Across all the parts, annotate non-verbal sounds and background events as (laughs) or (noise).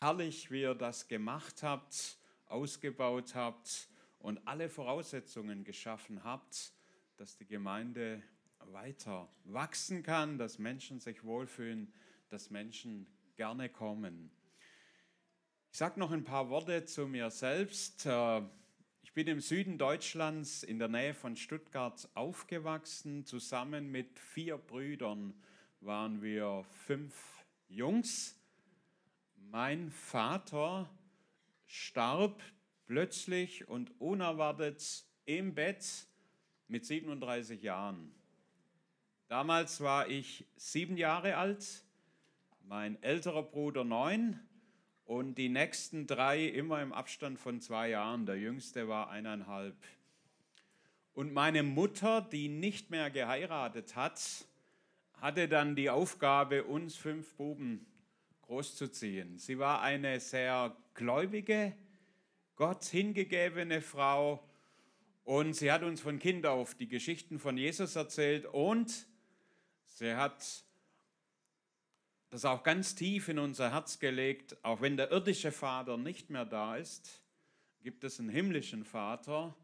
herrlich, wie ihr das gemacht habt, ausgebaut habt und alle Voraussetzungen geschaffen habt, dass die Gemeinde weiter wachsen kann, dass Menschen sich wohlfühlen, dass Menschen gerne kommen. Ich sage noch ein paar Worte zu mir selbst. Äh, ich bin im Süden Deutschlands in der Nähe von Stuttgart aufgewachsen. Zusammen mit vier Brüdern waren wir fünf Jungs. Mein Vater starb plötzlich und unerwartet im Bett mit 37 Jahren. Damals war ich sieben Jahre alt, mein älterer Bruder neun und die nächsten drei immer im Abstand von zwei Jahren. Der jüngste war eineinhalb. Und meine Mutter, die nicht mehr geheiratet hat, hatte dann die Aufgabe, uns fünf Buben großzuziehen. Sie war eine sehr gläubige, Gott hingegebene Frau und sie hat uns von Kind auf die Geschichten von Jesus erzählt und Sie hat das auch ganz tief in unser Herz gelegt, auch wenn der irdische Vater nicht mehr da ist, gibt es einen himmlischen Vater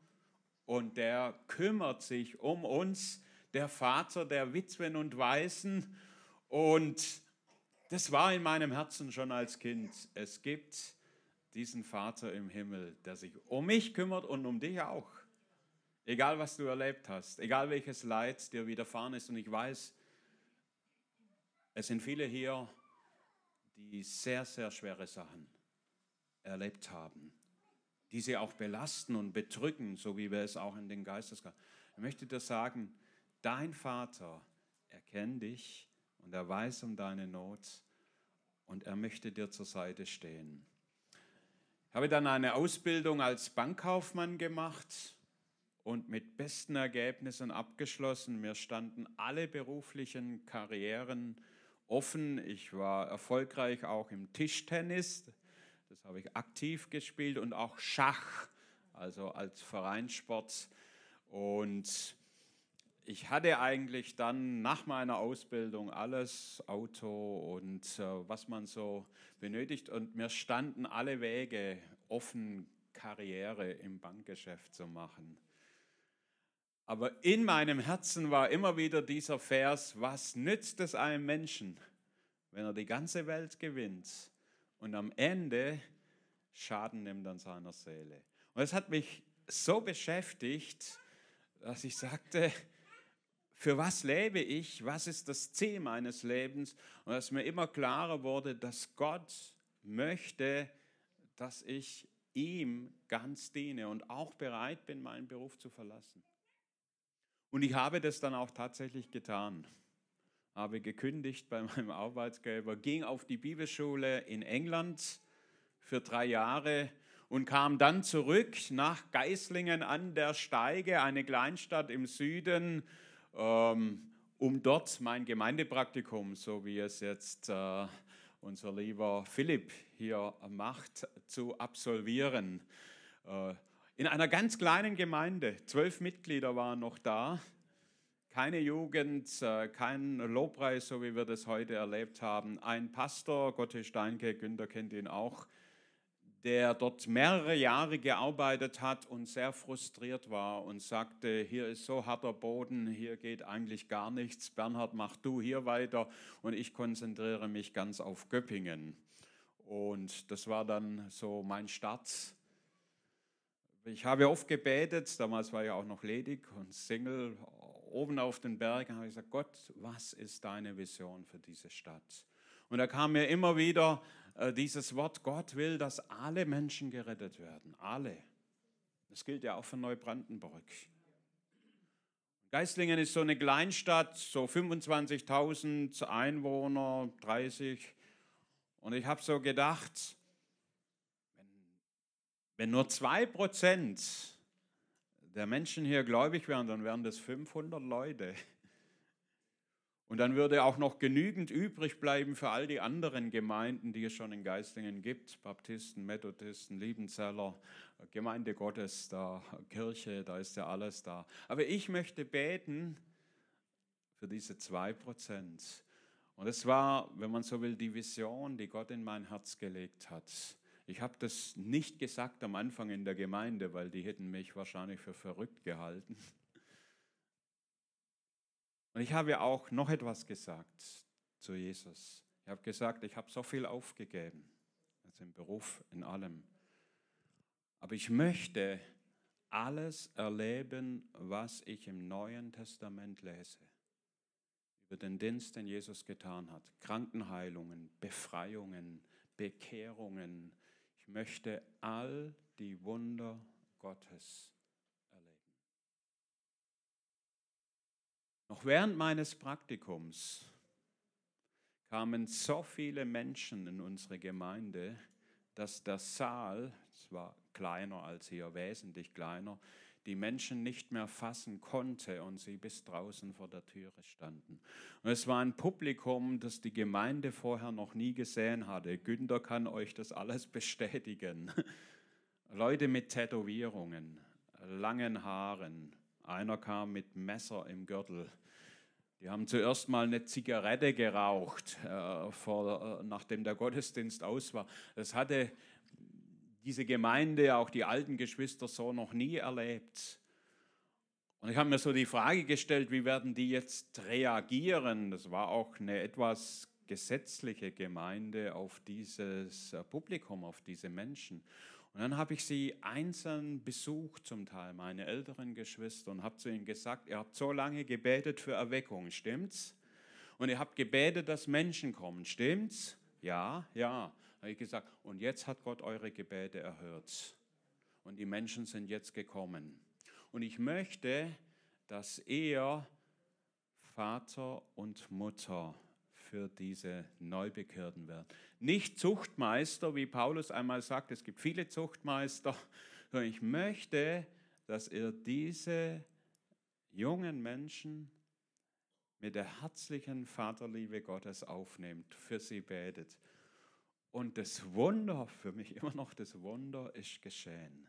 und der kümmert sich um uns, der Vater der Witwen und Waisen. Und das war in meinem Herzen schon als Kind. Es gibt diesen Vater im Himmel, der sich um mich kümmert und um dich auch. Egal was du erlebt hast, egal welches Leid dir widerfahren ist. Und ich weiß, es sind viele hier, die sehr, sehr schwere Sachen erlebt haben, die sie auch belasten und bedrücken, so wie wir es auch in den Geistesgaben. Ich möchte dir sagen, dein Vater erkennt dich und er weiß um deine Not und er möchte dir zur Seite stehen. Ich habe dann eine Ausbildung als Bankkaufmann gemacht und mit besten Ergebnissen abgeschlossen. Mir standen alle beruflichen Karrieren offen. Ich war erfolgreich auch im Tischtennis, das habe ich aktiv gespielt und auch Schach, also als Vereinssport. Und ich hatte eigentlich dann nach meiner Ausbildung alles, Auto und äh, was man so benötigt. Und mir standen alle Wege offen, Karriere im Bankgeschäft zu machen. Aber in meinem Herzen war immer wieder dieser Vers, was nützt es einem Menschen, wenn er die ganze Welt gewinnt und am Ende Schaden nimmt an seiner Seele. Und es hat mich so beschäftigt, dass ich sagte, für was lebe ich? Was ist das Ziel meines Lebens? Und dass mir immer klarer wurde, dass Gott möchte, dass ich ihm ganz diene und auch bereit bin, meinen Beruf zu verlassen. Und ich habe das dann auch tatsächlich getan. Habe gekündigt bei meinem Arbeitsgeber, ging auf die Bibelschule in England für drei Jahre und kam dann zurück nach Geislingen an der Steige, eine Kleinstadt im Süden, um dort mein Gemeindepraktikum, so wie es jetzt äh, unser lieber Philipp hier macht, zu absolvieren. Äh, in einer ganz kleinen Gemeinde, zwölf Mitglieder waren noch da, keine Jugend, äh, kein Lobpreis, so wie wir das heute erlebt haben. Ein Pastor, Gotte Steinke, Günther kennt ihn auch, der dort mehrere Jahre gearbeitet hat und sehr frustriert war und sagte, hier ist so harter Boden, hier geht eigentlich gar nichts. Bernhard, mach du hier weiter und ich konzentriere mich ganz auf Göppingen. Und das war dann so mein Start ich habe oft gebetet, damals war ich auch noch ledig und Single, oben auf den Bergen, habe ich gesagt, Gott, was ist deine Vision für diese Stadt? Und da kam mir immer wieder dieses Wort, Gott will, dass alle Menschen gerettet werden, alle. Das gilt ja auch für Neubrandenburg. Geislingen ist so eine Kleinstadt, so 25.000 Einwohner, 30. Und ich habe so gedacht, wenn nur zwei Prozent der Menschen hier gläubig wären, dann wären das 500 Leute. Und dann würde auch noch genügend übrig bleiben für all die anderen Gemeinden, die es schon in Geistlingen gibt. Baptisten, Methodisten, Liebenzeller, Gemeinde Gottes da, Kirche, da ist ja alles da. Aber ich möchte beten für diese zwei Prozent. Und es war, wenn man so will, die Vision, die Gott in mein Herz gelegt hat. Ich habe das nicht gesagt am Anfang in der Gemeinde, weil die hätten mich wahrscheinlich für verrückt gehalten. Und ich habe auch noch etwas gesagt zu Jesus. Ich habe gesagt, ich habe so viel aufgegeben, also im Beruf, in allem. Aber ich möchte alles erleben, was ich im Neuen Testament lese. Über den Dienst, den Jesus getan hat. Krankenheilungen, Befreiungen, Bekehrungen. Ich möchte all die Wunder Gottes Noch während meines Praktikums kamen so viele Menschen in unsere Gemeinde, dass der Saal, es war kleiner als hier, wesentlich kleiner, die Menschen nicht mehr fassen konnte und sie bis draußen vor der Türe standen. Und es war ein Publikum, das die Gemeinde vorher noch nie gesehen hatte. Günther kann euch das alles bestätigen. (laughs) Leute mit Tätowierungen, langen Haaren. Einer kam mit Messer im Gürtel. Die haben zuerst mal eine Zigarette geraucht, äh, vor, äh, nachdem der Gottesdienst aus war. Das hatte diese Gemeinde, auch die alten Geschwister so noch nie erlebt. Und ich habe mir so die Frage gestellt, wie werden die jetzt reagieren? Das war auch eine etwas gesetzliche Gemeinde auf dieses äh, Publikum, auf diese Menschen. Und dann habe ich sie einzeln besucht, zum Teil meine älteren Geschwister, und habe zu ihnen gesagt, ihr habt so lange gebetet für Erweckung, stimmt's? Und ihr habt gebetet, dass Menschen kommen, stimmt's? Ja, ja habe ich gesagt, und jetzt hat Gott eure Gebete erhört. Und die Menschen sind jetzt gekommen. Und ich möchte, dass ihr Vater und Mutter für diese Neubekehrten werden. Nicht Zuchtmeister, wie Paulus einmal sagt, es gibt viele Zuchtmeister, sondern (laughs) ich möchte, dass ihr diese jungen Menschen mit der herzlichen Vaterliebe Gottes aufnehmt, für sie betet. Und das Wunder, für mich immer noch das Wunder, ist geschehen.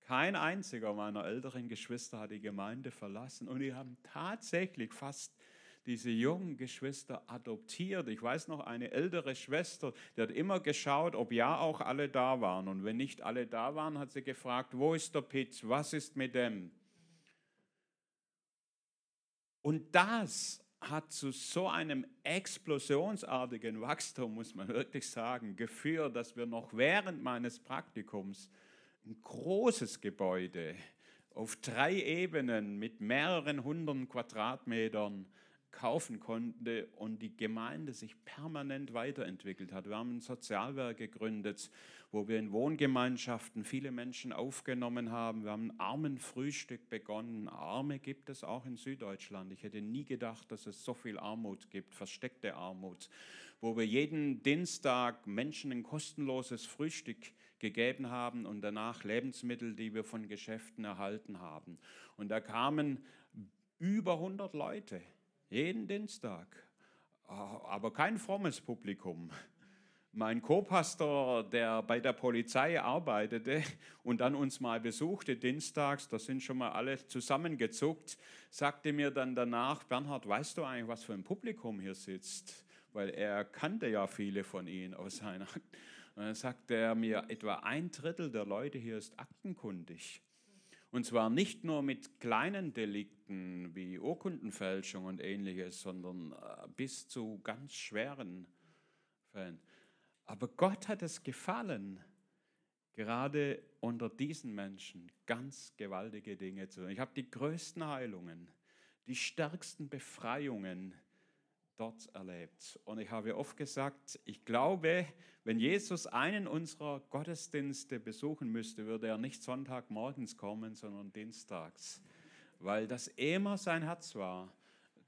Kein einziger meiner älteren Geschwister hat die Gemeinde verlassen und die haben tatsächlich fast diese jungen Geschwister adoptiert. Ich weiß noch, eine ältere Schwester, die hat immer geschaut, ob ja auch alle da waren. Und wenn nicht alle da waren, hat sie gefragt, wo ist der Pitz? Was ist mit dem? Und das hat zu so einem explosionsartigen Wachstum, muss man wirklich sagen, geführt, dass wir noch während meines Praktikums ein großes Gebäude auf drei Ebenen mit mehreren hundert Quadratmetern kaufen konnte und die Gemeinde sich permanent weiterentwickelt hat. Wir haben ein Sozialwerk gegründet, wo wir in Wohngemeinschaften viele Menschen aufgenommen haben. Wir haben ein Armenfrühstück begonnen. Arme gibt es auch in Süddeutschland. Ich hätte nie gedacht, dass es so viel Armut gibt, versteckte Armut, wo wir jeden Dienstag Menschen ein kostenloses Frühstück gegeben haben und danach Lebensmittel, die wir von Geschäften erhalten haben. Und da kamen über 100 Leute jeden Dienstag. Aber kein frommes Publikum. Mein Co-Pastor, der bei der Polizei arbeitete und dann uns mal besuchte dienstags, da sind schon mal alle zusammengezuckt, sagte mir dann danach, Bernhard, weißt du eigentlich, was für ein Publikum hier sitzt? Weil er kannte ja viele von ihnen aus seiner. Und dann sagte er mir, etwa ein Drittel der Leute hier ist aktenkundig. Und zwar nicht nur mit kleinen Delikten wie Urkundenfälschung und ähnliches, sondern äh, bis zu ganz schweren Fällen. Aber Gott hat es gefallen, gerade unter diesen Menschen ganz gewaltige Dinge zu tun. Ich habe die größten Heilungen, die stärksten Befreiungen dort erlebt. Und ich habe oft gesagt, ich glaube, wenn Jesus einen unserer Gottesdienste besuchen müsste, würde er nicht Sonntagmorgens kommen, sondern dienstags, weil das immer sein Herz war,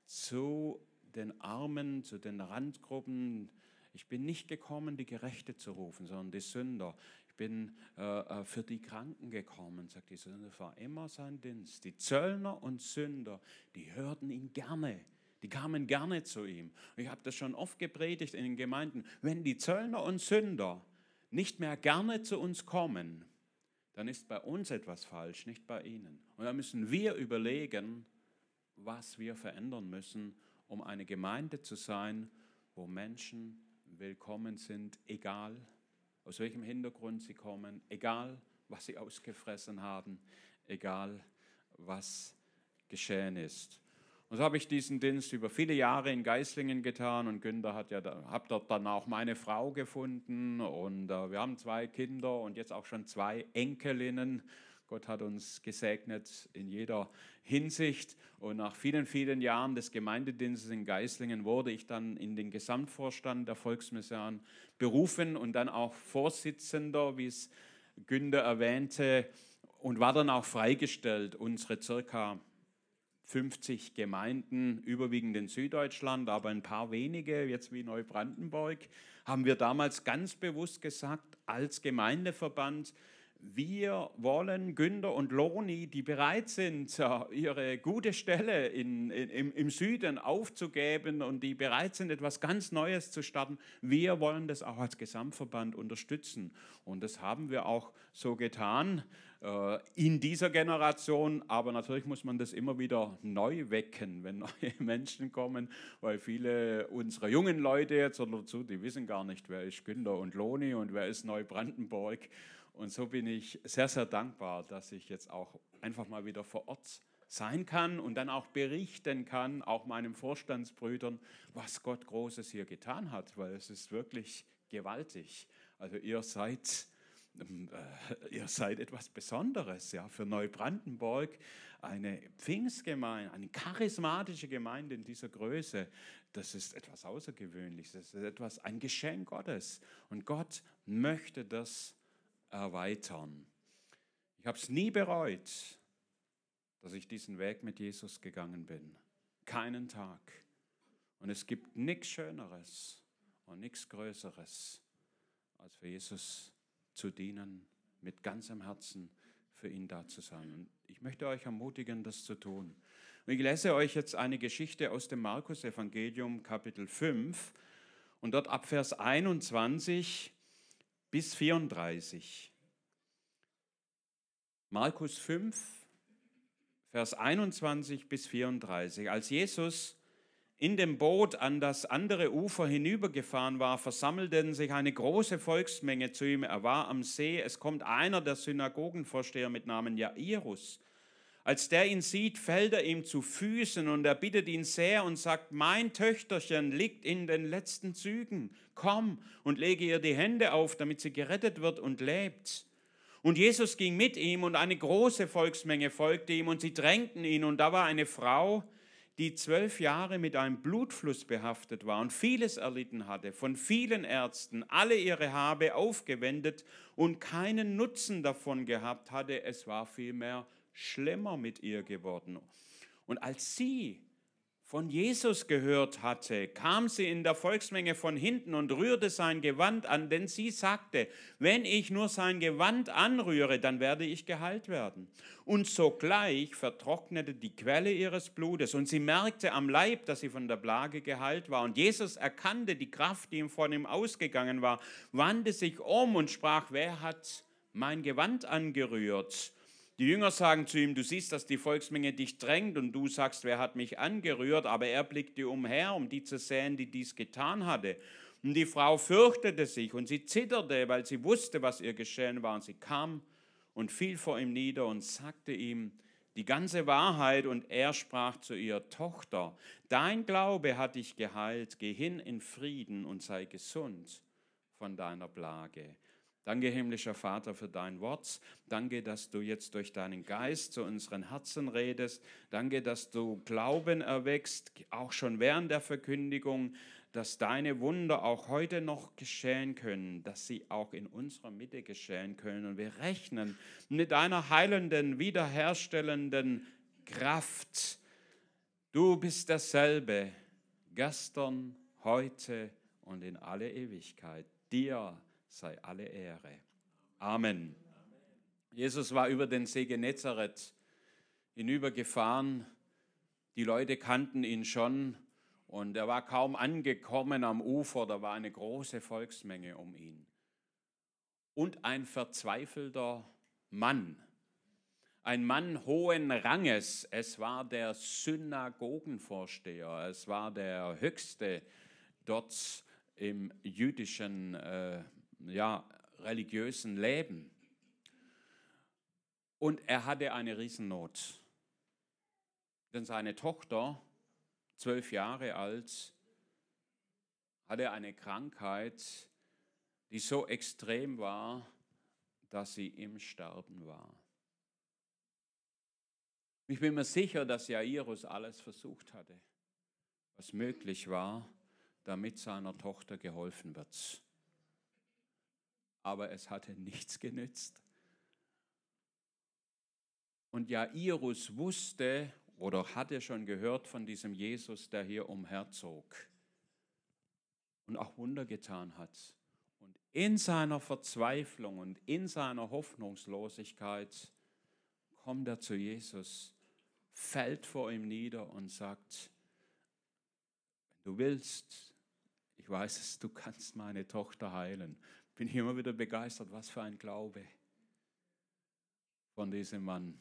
zu den Armen, zu den Randgruppen. Ich bin nicht gekommen, die Gerechte zu rufen, sondern die Sünder. Ich bin äh, äh für die Kranken gekommen, sagt Jesus. Das war immer sein Dienst. Die Zöllner und Sünder, die hörten ihn gerne die kamen gerne zu ihm. ich habe das schon oft gepredigt in den Gemeinden. Wenn die Zöllner und Sünder nicht mehr gerne zu uns kommen, dann ist bei uns etwas falsch, nicht bei ihnen. Und da müssen wir überlegen, was wir verändern müssen, um eine Gemeinde zu sein, wo Menschen willkommen sind, egal aus welchem Hintergrund sie kommen, egal was sie ausgefressen haben, egal was geschehen ist. Und so habe ich diesen Dienst über viele Jahre in Geislingen getan und Günther hat ja, habe dort dann auch meine Frau gefunden und äh, wir haben zwei Kinder und jetzt auch schon zwei Enkelinnen. Gott hat uns gesegnet in jeder Hinsicht und nach vielen, vielen Jahren des Gemeindedienstes in Geislingen wurde ich dann in den Gesamtvorstand der Volksmission berufen und dann auch Vorsitzender, wie es Günther erwähnte, und war dann auch freigestellt, unsere circa 50 Gemeinden, überwiegend in Süddeutschland, aber ein paar wenige, jetzt wie Neubrandenburg, haben wir damals ganz bewusst gesagt, als Gemeindeverband, wir wollen Günther und Loni, die bereit sind, (laughs) ihre gute Stelle in, in, im Süden aufzugeben und die bereit sind, etwas ganz Neues zu starten, wir wollen das auch als Gesamtverband unterstützen. Und das haben wir auch so getan äh, in dieser Generation, aber natürlich muss man das immer wieder neu wecken, wenn (laughs) neue Menschen kommen, weil viele unserer jungen Leute jetzt dazu, die wissen gar nicht, wer ist Günther und Loni und wer ist Neubrandenburg. Und so bin ich sehr, sehr dankbar, dass ich jetzt auch einfach mal wieder vor Ort sein kann und dann auch berichten kann, auch meinen Vorstandsbrüdern, was Gott Großes hier getan hat, weil es ist wirklich gewaltig. Also ihr seid, äh, ihr seid etwas Besonderes ja, für Neubrandenburg, eine Pfingstgemeinde, eine charismatische Gemeinde in dieser Größe. Das ist etwas Außergewöhnliches, das ist etwas, ein Geschenk Gottes. Und Gott möchte das erweitern. Ich habe es nie bereut, dass ich diesen Weg mit Jesus gegangen bin. Keinen Tag. Und es gibt nichts Schöneres und nichts Größeres, als für Jesus zu dienen, mit ganzem Herzen für ihn da zu sein. Und ich möchte euch ermutigen, das zu tun. Und ich lese euch jetzt eine Geschichte aus dem Markus-Evangelium, Kapitel 5, und dort ab Vers 21 bis 34. Markus 5, Vers 21 bis 34. Als Jesus in dem Boot an das andere Ufer hinübergefahren war, versammelten sich eine große Volksmenge zu ihm. Er war am See. Es kommt einer der Synagogenvorsteher mit Namen Jairus. Als der ihn sieht, fällt er ihm zu Füßen und er bittet ihn sehr und sagt, mein Töchterchen liegt in den letzten Zügen. Komm und lege ihr die Hände auf, damit sie gerettet wird und lebt. Und Jesus ging mit ihm und eine große Volksmenge folgte ihm und sie drängten ihn. Und da war eine Frau, die zwölf Jahre mit einem Blutfluss behaftet war und vieles erlitten hatte, von vielen Ärzten, alle ihre Habe aufgewendet und keinen Nutzen davon gehabt hatte. Es war vielmehr schlimmer mit ihr geworden. Und als sie von Jesus gehört hatte, kam sie in der Volksmenge von hinten und rührte sein Gewand an, denn sie sagte, wenn ich nur sein Gewand anrühre, dann werde ich geheilt werden. Und sogleich vertrocknete die Quelle ihres Blutes und sie merkte am Leib, dass sie von der Plage geheilt war. Und Jesus erkannte die Kraft, die ihm von ihm ausgegangen war, wandte sich um und sprach, wer hat mein Gewand angerührt? Die Jünger sagen zu ihm, du siehst, dass die Volksmenge dich drängt und du sagst, wer hat mich angerührt, aber er blickte umher, um die zu sehen, die dies getan hatte. Und die Frau fürchtete sich und sie zitterte, weil sie wusste, was ihr geschehen war. Und sie kam und fiel vor ihm nieder und sagte ihm die ganze Wahrheit. Und er sprach zu ihr, Tochter, dein Glaube hat dich geheilt, geh hin in Frieden und sei gesund von deiner Plage. Danke, himmlischer Vater, für dein Wort. Danke, dass du jetzt durch deinen Geist zu unseren Herzen redest. Danke, dass du Glauben erwächst, auch schon während der Verkündigung, dass deine Wunder auch heute noch geschehen können, dass sie auch in unserer Mitte geschehen können. Und wir rechnen mit deiner heilenden, wiederherstellenden Kraft. Du bist dasselbe, gestern, heute und in alle Ewigkeit. Dir sei alle Ehre. Amen. Jesus war über den See Genezareth hinübergefahren. Die Leute kannten ihn schon und er war kaum angekommen am Ufer, da war eine große Volksmenge um ihn. Und ein verzweifelter Mann, ein Mann hohen Ranges, es war der Synagogenvorsteher, es war der höchste dort im jüdischen äh, ja, religiösen Leben. Und er hatte eine Riesennot. Denn seine Tochter, zwölf Jahre alt, hatte eine Krankheit, die so extrem war, dass sie im Sterben war. Ich bin mir sicher, dass Jairus alles versucht hatte, was möglich war, damit seiner Tochter geholfen wird. Aber es hatte nichts genützt. Und Jairus wusste oder hatte schon gehört von diesem Jesus, der hier umherzog und auch Wunder getan hat. Und in seiner Verzweiflung und in seiner Hoffnungslosigkeit kommt er zu Jesus, fällt vor ihm nieder und sagt, wenn du willst, ich weiß es, du kannst meine Tochter heilen. Bin ich immer wieder begeistert, was für ein Glaube von diesem Mann.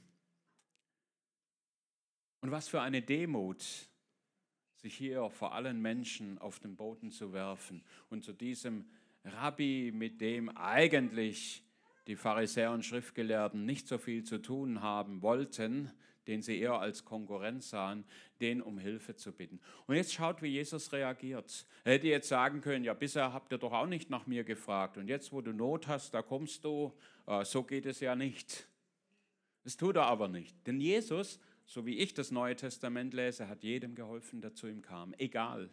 Und was für eine Demut, sich hier vor allen Menschen auf den Boden zu werfen und zu diesem Rabbi, mit dem eigentlich die Pharisäer und Schriftgelehrten nicht so viel zu tun haben wollten, den sie eher als Konkurrenz sahen, den um Hilfe zu bitten. Und jetzt schaut, wie Jesus reagiert. Er hätte jetzt sagen können, ja, bisher habt ihr doch auch nicht nach mir gefragt und jetzt, wo du Not hast, da kommst du, äh, so geht es ja nicht. Das tut er aber nicht. Denn Jesus so wie ich das Neue Testament lese, hat jedem geholfen, der zu ihm kam, egal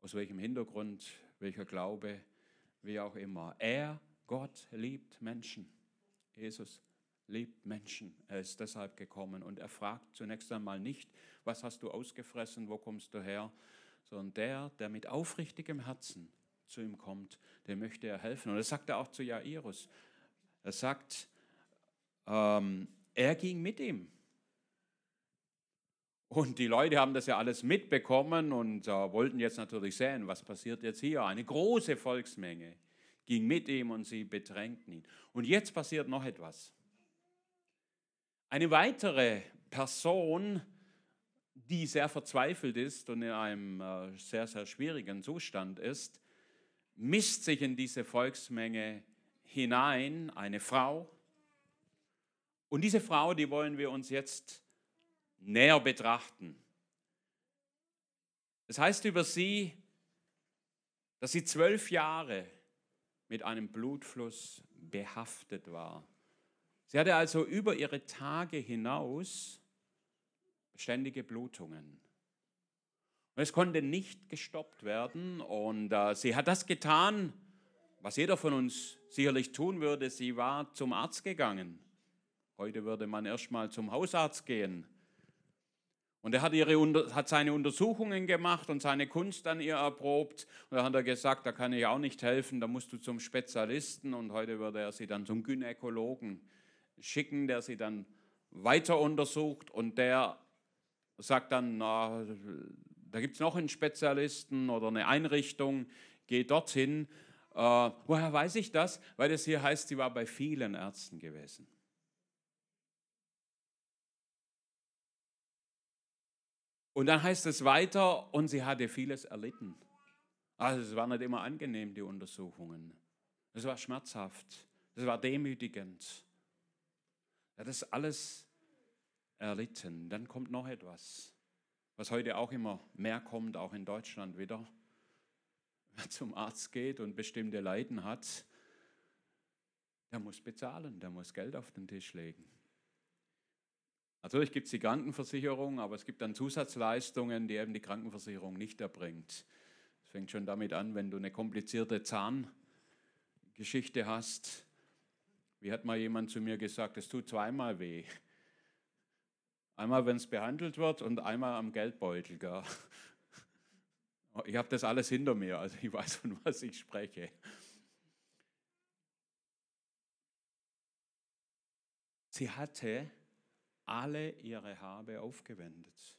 aus welchem Hintergrund, welcher Glaube, wie auch immer. Er, Gott, liebt Menschen. Jesus liebt Menschen. Er ist deshalb gekommen und er fragt zunächst einmal nicht, was hast du ausgefressen, wo kommst du her, sondern der, der mit aufrichtigem Herzen zu ihm kommt, dem möchte er helfen. Und das sagt er auch zu Jairus. Er sagt, ähm, er ging mit ihm. Und die Leute haben das ja alles mitbekommen und äh, wollten jetzt natürlich sehen, was passiert jetzt hier. Eine große Volksmenge ging mit ihm und sie bedrängten ihn. Und jetzt passiert noch etwas. Eine weitere Person, die sehr verzweifelt ist und in einem äh, sehr, sehr schwierigen Zustand ist, misst sich in diese Volksmenge hinein, eine Frau. Und diese Frau, die wollen wir uns jetzt näher betrachten. Es das heißt über sie, dass sie zwölf Jahre mit einem Blutfluss behaftet war. Sie hatte also über ihre Tage hinaus ständige Blutungen. Und es konnte nicht gestoppt werden. Und äh, sie hat das getan, was jeder von uns sicherlich tun würde. Sie war zum Arzt gegangen. Heute würde man erstmal zum Hausarzt gehen. Und er hat, ihre, hat seine Untersuchungen gemacht und seine Kunst an ihr erprobt. Und dann hat er gesagt, da kann ich auch nicht helfen, da musst du zum Spezialisten. Und heute würde er sie dann zum Gynäkologen schicken, der sie dann weiter untersucht. Und der sagt dann, na, da gibt es noch einen Spezialisten oder eine Einrichtung, geh dorthin. Äh, woher weiß ich das? Weil es hier heißt, sie war bei vielen Ärzten gewesen. Und dann heißt es weiter, und sie hatte vieles erlitten. Also es war nicht immer angenehm, die Untersuchungen. Es war schmerzhaft, es war demütigend. Er hat das alles erlitten. Dann kommt noch etwas, was heute auch immer mehr kommt, auch in Deutschland wieder. (laughs) Wer zum Arzt geht und bestimmte Leiden hat, der muss bezahlen, der muss Geld auf den Tisch legen. Natürlich gibt es die Krankenversicherung, aber es gibt dann Zusatzleistungen, die eben die Krankenversicherung nicht erbringt. Es fängt schon damit an, wenn du eine komplizierte Zahngeschichte hast. Wie hat mal jemand zu mir gesagt, es tut zweimal weh. Einmal, wenn es behandelt wird und einmal am Geldbeutel. Gell? Ich habe das alles hinter mir, also ich weiß, von was ich spreche. Sie hatte alle ihre Habe aufgewendet.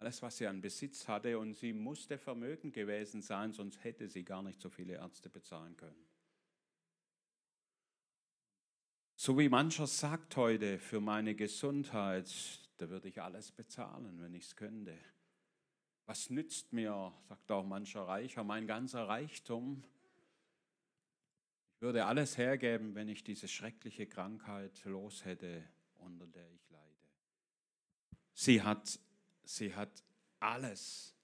Alles, was sie an Besitz hatte, und sie musste vermögend gewesen sein, sonst hätte sie gar nicht so viele Ärzte bezahlen können. So wie mancher sagt heute, für meine Gesundheit, da würde ich alles bezahlen, wenn ich es könnte. Was nützt mir, sagt auch mancher Reicher, mein ganzer Reichtum? Ich würde alles hergeben, wenn ich diese schreckliche Krankheit los hätte, unter der ich leide. Sie hat, sie hat alles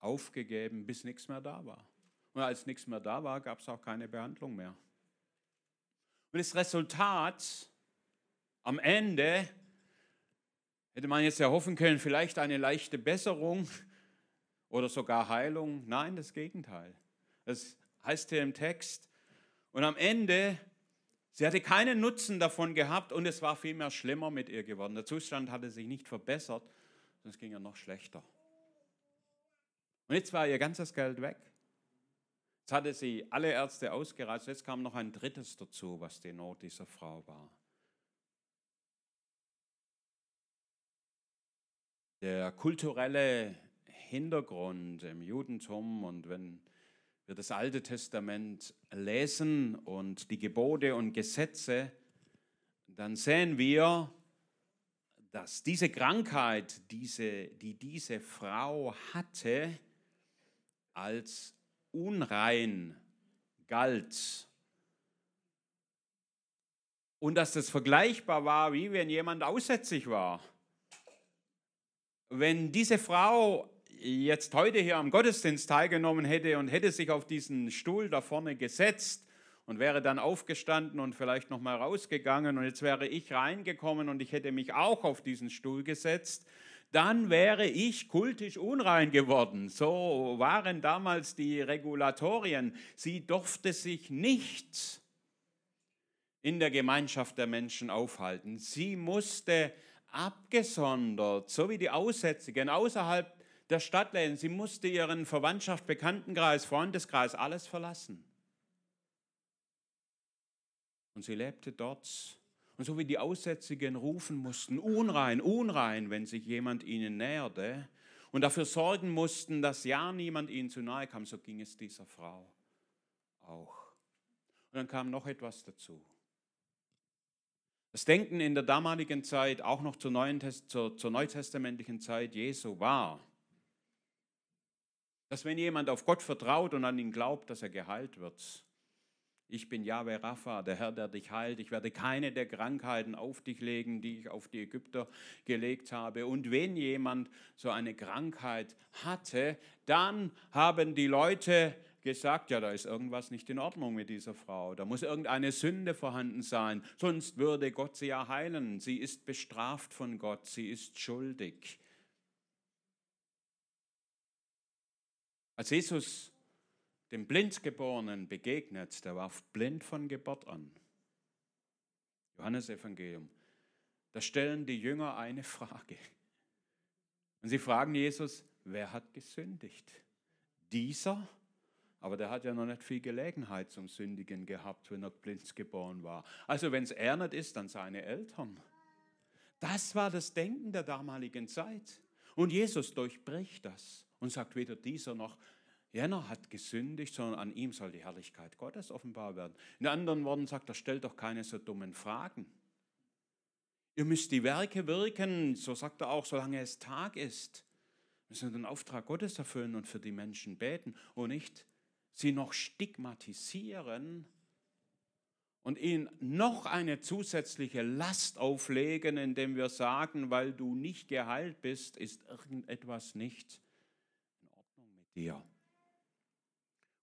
aufgegeben, bis nichts mehr da war. Und als nichts mehr da war, gab es auch keine Behandlung mehr. Und das Resultat am Ende hätte man jetzt ja hoffen können, vielleicht eine leichte Besserung oder sogar Heilung. Nein, das Gegenteil. Das heißt hier im Text. Und am Ende, sie hatte keinen Nutzen davon gehabt und es war vielmehr schlimmer mit ihr geworden. Der Zustand hatte sich nicht verbessert, es ging ja noch schlechter. Und jetzt war ihr ganzes Geld weg. Jetzt hatte sie alle Ärzte ausgereizt. Jetzt kam noch ein drittes dazu, was die Not dieser Frau war. Der kulturelle Hintergrund im Judentum und wenn wir das Alte Testament lesen und die Gebote und Gesetze, dann sehen wir, dass diese Krankheit, diese, die diese Frau hatte, als unrein galt. Und dass das vergleichbar war, wie wenn jemand aussätzlich war. Wenn diese Frau jetzt heute hier am Gottesdienst teilgenommen hätte und hätte sich auf diesen Stuhl da vorne gesetzt und wäre dann aufgestanden und vielleicht noch mal rausgegangen und jetzt wäre ich reingekommen und ich hätte mich auch auf diesen Stuhl gesetzt, dann wäre ich kultisch unrein geworden. So waren damals die Regulatorien. Sie durfte sich nicht in der Gemeinschaft der Menschen aufhalten. Sie musste abgesondert, so wie die Aussätzigen, außerhalb der Stadt leben. Sie musste ihren Verwandtschaft, Bekanntenkreis, Freundeskreis, alles verlassen. Und sie lebte dort und so wie die Aussätzigen rufen mussten, unrein, unrein, wenn sich jemand ihnen näherte und dafür sorgen mussten, dass ja niemand ihnen zu nahe kam, so ging es dieser Frau auch. Und dann kam noch etwas dazu. Das Denken in der damaligen Zeit, auch noch zur, neuen, zur, zur neutestamentlichen Zeit Jesu war, dass wenn jemand auf Gott vertraut und an ihn glaubt, dass er geheilt wird, ich bin Yahweh Rapha, der Herr, der dich heilt. Ich werde keine der Krankheiten auf dich legen, die ich auf die Ägypter gelegt habe. Und wenn jemand so eine Krankheit hatte, dann haben die Leute gesagt, ja, da ist irgendwas nicht in Ordnung mit dieser Frau. Da muss irgendeine Sünde vorhanden sein. Sonst würde Gott sie ja heilen. Sie ist bestraft von Gott. Sie ist schuldig. Als Jesus dem Blindgeborenen begegnet, der war blind von Geburt an. Johannes Evangelium. Da stellen die Jünger eine Frage. Und sie fragen Jesus, wer hat gesündigt? Dieser? Aber der hat ja noch nicht viel Gelegenheit zum Sündigen gehabt, wenn er blind geboren war. Also wenn es er nicht ist, dann seine Eltern. Das war das Denken der damaligen Zeit. Und Jesus durchbricht das und sagt weder dieser noch Jener hat gesündigt, sondern an ihm soll die Herrlichkeit Gottes offenbar werden. In anderen Worten sagt er, stellt doch keine so dummen Fragen. Ihr müsst die Werke wirken, so sagt er auch, solange es Tag ist. Wir müssen den Auftrag Gottes erfüllen und für die Menschen beten und nicht sie noch stigmatisieren und ihnen noch eine zusätzliche Last auflegen, indem wir sagen, weil du nicht geheilt bist, ist irgendetwas nicht in Ordnung mit dir.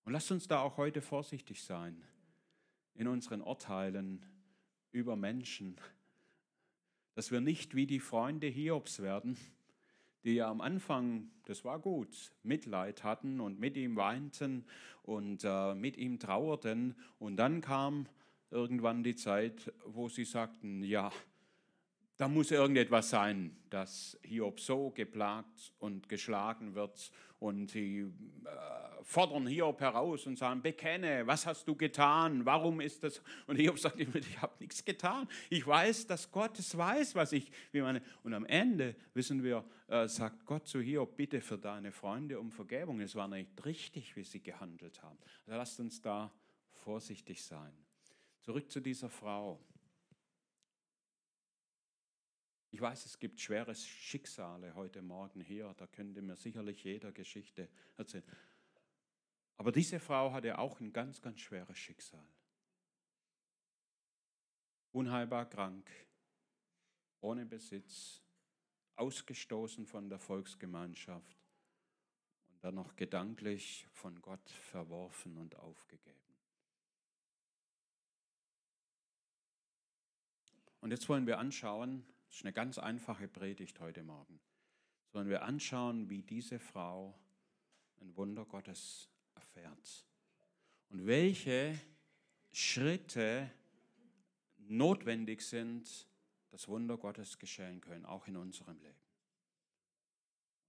Und lasst uns da auch heute vorsichtig sein in unseren Urteilen über Menschen, dass wir nicht wie die Freunde Hiobs werden, die ja am Anfang, das war gut, Mitleid hatten und mit ihm weinten und äh, mit ihm trauerten. Und dann kam irgendwann die Zeit, wo sie sagten, ja, da muss irgendetwas sein, dass Hiob so geplagt und geschlagen wird und sie äh, fordern Hiob heraus und sagen, bekenne, was hast du getan, warum ist das? Und Hiob sagt ich habe nichts getan. Ich weiß, dass Gott es weiß, was ich wie meine. Und am Ende wissen wir, äh, sagt Gott zu Hiob, bitte für deine Freunde um Vergebung. Es war nicht richtig, wie sie gehandelt haben. Also lasst uns da vorsichtig sein. Zurück zu dieser Frau. Ich weiß, es gibt schwere Schicksale heute Morgen hier, da könnte mir sicherlich jeder Geschichte erzählen. Aber diese Frau hatte auch ein ganz, ganz schweres Schicksal. Unheilbar krank, ohne Besitz, ausgestoßen von der Volksgemeinschaft und dann noch gedanklich von Gott verworfen und aufgegeben. Und jetzt wollen wir anschauen, das ist eine ganz einfache Predigt heute Morgen, wollen wir anschauen, wie diese Frau ein Wunder Gottes erfährt und welche Schritte notwendig sind, dass Wunder Gottes geschehen können, auch in unserem Leben.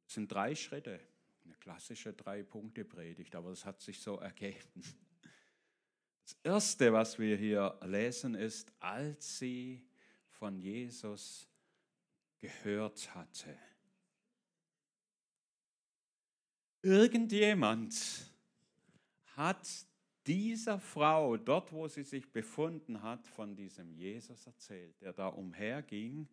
Es sind drei Schritte, eine klassische Drei-Punkte-Predigt, aber es hat sich so ergeben. Das Erste, was wir hier lesen, ist, als sie von Jesus gehört hatte. Irgendjemand hat dieser Frau, dort wo sie sich befunden hat, von diesem Jesus erzählt, der da umherging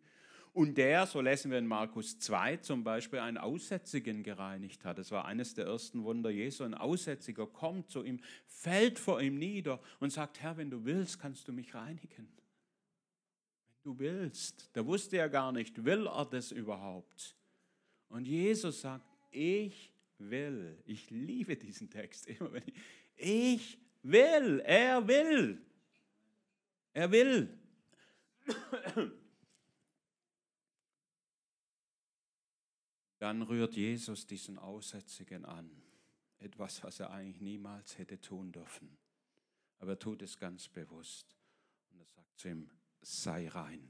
und der, so lesen wir in Markus 2 zum Beispiel, einen Aussätzigen gereinigt hat. Das war eines der ersten Wunder Jesu. Ein Aussätziger kommt zu ihm, fällt vor ihm nieder und sagt, Herr, wenn du willst, kannst du mich reinigen. Du willst. Der wusste ja gar nicht, will er das überhaupt? Und Jesus sagt, ich will. Ich liebe diesen Text immer, wenn ich, ich will, er will. Er will. Dann rührt Jesus diesen Aussätzigen an. Etwas, was er eigentlich niemals hätte tun dürfen. Aber er tut es ganz bewusst. Und er sagt zu ihm, sei rein.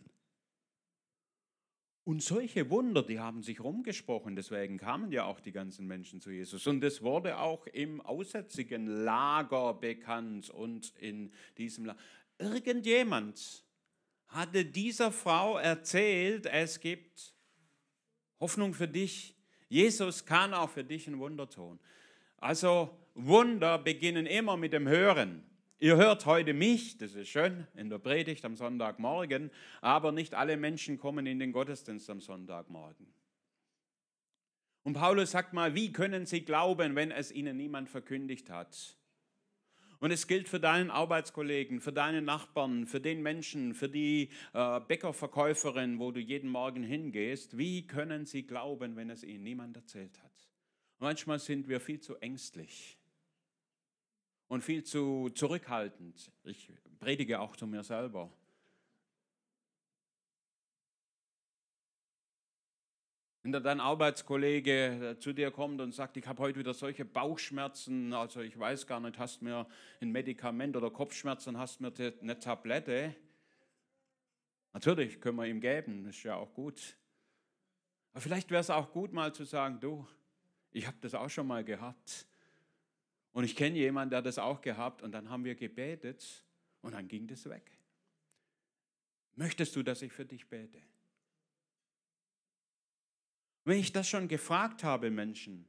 Und solche Wunder, die haben sich rumgesprochen, deswegen kamen ja auch die ganzen Menschen zu Jesus. Und es wurde auch im aussätzigen Lager bekannt und in diesem Lager. Irgendjemand hatte dieser Frau erzählt, es gibt Hoffnung für dich. Jesus kann auch für dich ein Wunder tun. Also Wunder beginnen immer mit dem Hören. Ihr hört heute mich, das ist schön, in der Predigt am Sonntagmorgen, aber nicht alle Menschen kommen in den Gottesdienst am Sonntagmorgen. Und Paulus sagt mal, wie können sie glauben, wenn es ihnen niemand verkündigt hat? Und es gilt für deinen Arbeitskollegen, für deine Nachbarn, für den Menschen, für die äh, Bäckerverkäuferin, wo du jeden Morgen hingehst. Wie können sie glauben, wenn es ihnen niemand erzählt hat? manchmal sind wir viel zu ängstlich und viel zu zurückhaltend. Ich predige auch zu mir selber. Wenn dein Arbeitskollege zu dir kommt und sagt, ich habe heute wieder solche Bauchschmerzen, also ich weiß gar nicht, hast mir ein Medikament oder Kopfschmerzen, hast mir eine Tablette. Natürlich können wir ihm geben, ist ja auch gut. Aber vielleicht wäre es auch gut, mal zu sagen, du, ich habe das auch schon mal gehabt. Und ich kenne jemanden, der das auch gehabt und dann haben wir gebetet und dann ging das weg. Möchtest du, dass ich für dich bete? Wenn ich das schon gefragt habe, Menschen,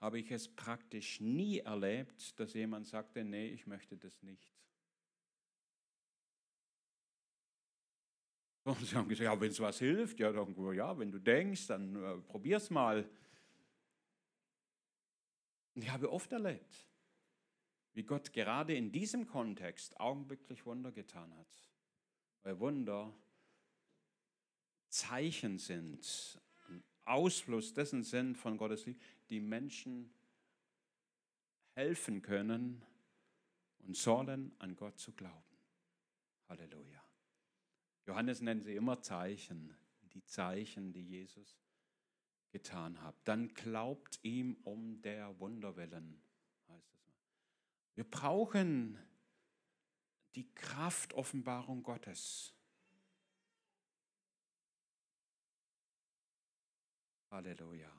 habe ich es praktisch nie erlebt, dass jemand sagte, nee, ich möchte das nicht. Und sie haben gesagt, ja, wenn es was hilft, ja, dann, ja, wenn du denkst, dann äh, probier's mal. Und ich habe oft erlebt, wie Gott gerade in diesem Kontext augenblicklich Wunder getan hat. Weil Wunder Zeichen sind, ein Ausfluss dessen sind von Gottes Liebe, die Menschen helfen können und sollen an Gott zu glauben. Halleluja. Johannes nennt sie immer Zeichen, die Zeichen, die Jesus getan habt, dann glaubt ihm um der Wunder willen, heißt es. Wir brauchen die Kraftoffenbarung Gottes. Halleluja.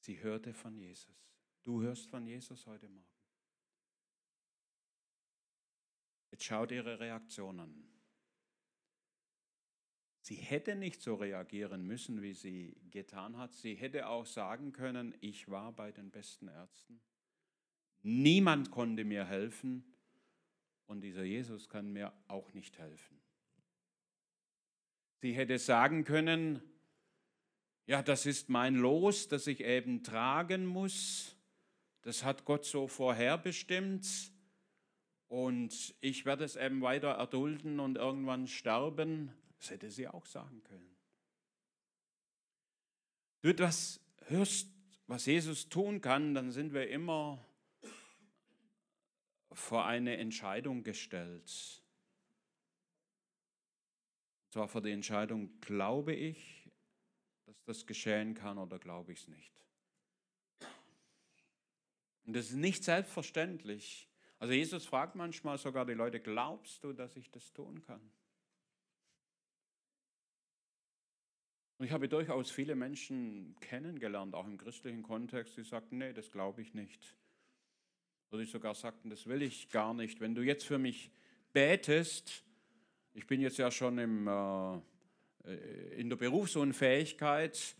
Sie hörte von Jesus. Du hörst von Jesus heute Morgen. Jetzt schaut ihre Reaktion an. Sie hätte nicht so reagieren müssen, wie sie getan hat. Sie hätte auch sagen können, ich war bei den besten Ärzten. Niemand konnte mir helfen und dieser Jesus kann mir auch nicht helfen. Sie hätte sagen können, ja, das ist mein Los, das ich eben tragen muss. Das hat Gott so vorherbestimmt. Und ich werde es eben weiter erdulden und irgendwann sterben. Das hätte sie auch sagen können. Du etwas hörst, was Jesus tun kann, dann sind wir immer vor eine Entscheidung gestellt. Und zwar vor die Entscheidung, glaube ich, dass das geschehen kann oder glaube ich es nicht. Und das ist nicht selbstverständlich. Also Jesus fragt manchmal sogar die Leute, glaubst du, dass ich das tun kann? Und ich habe durchaus viele Menschen kennengelernt, auch im christlichen Kontext, die sagten, nee, das glaube ich nicht. Oder die sogar sagten, das will ich gar nicht. Wenn du jetzt für mich betest, ich bin jetzt ja schon im, äh, in der Berufsunfähigkeit,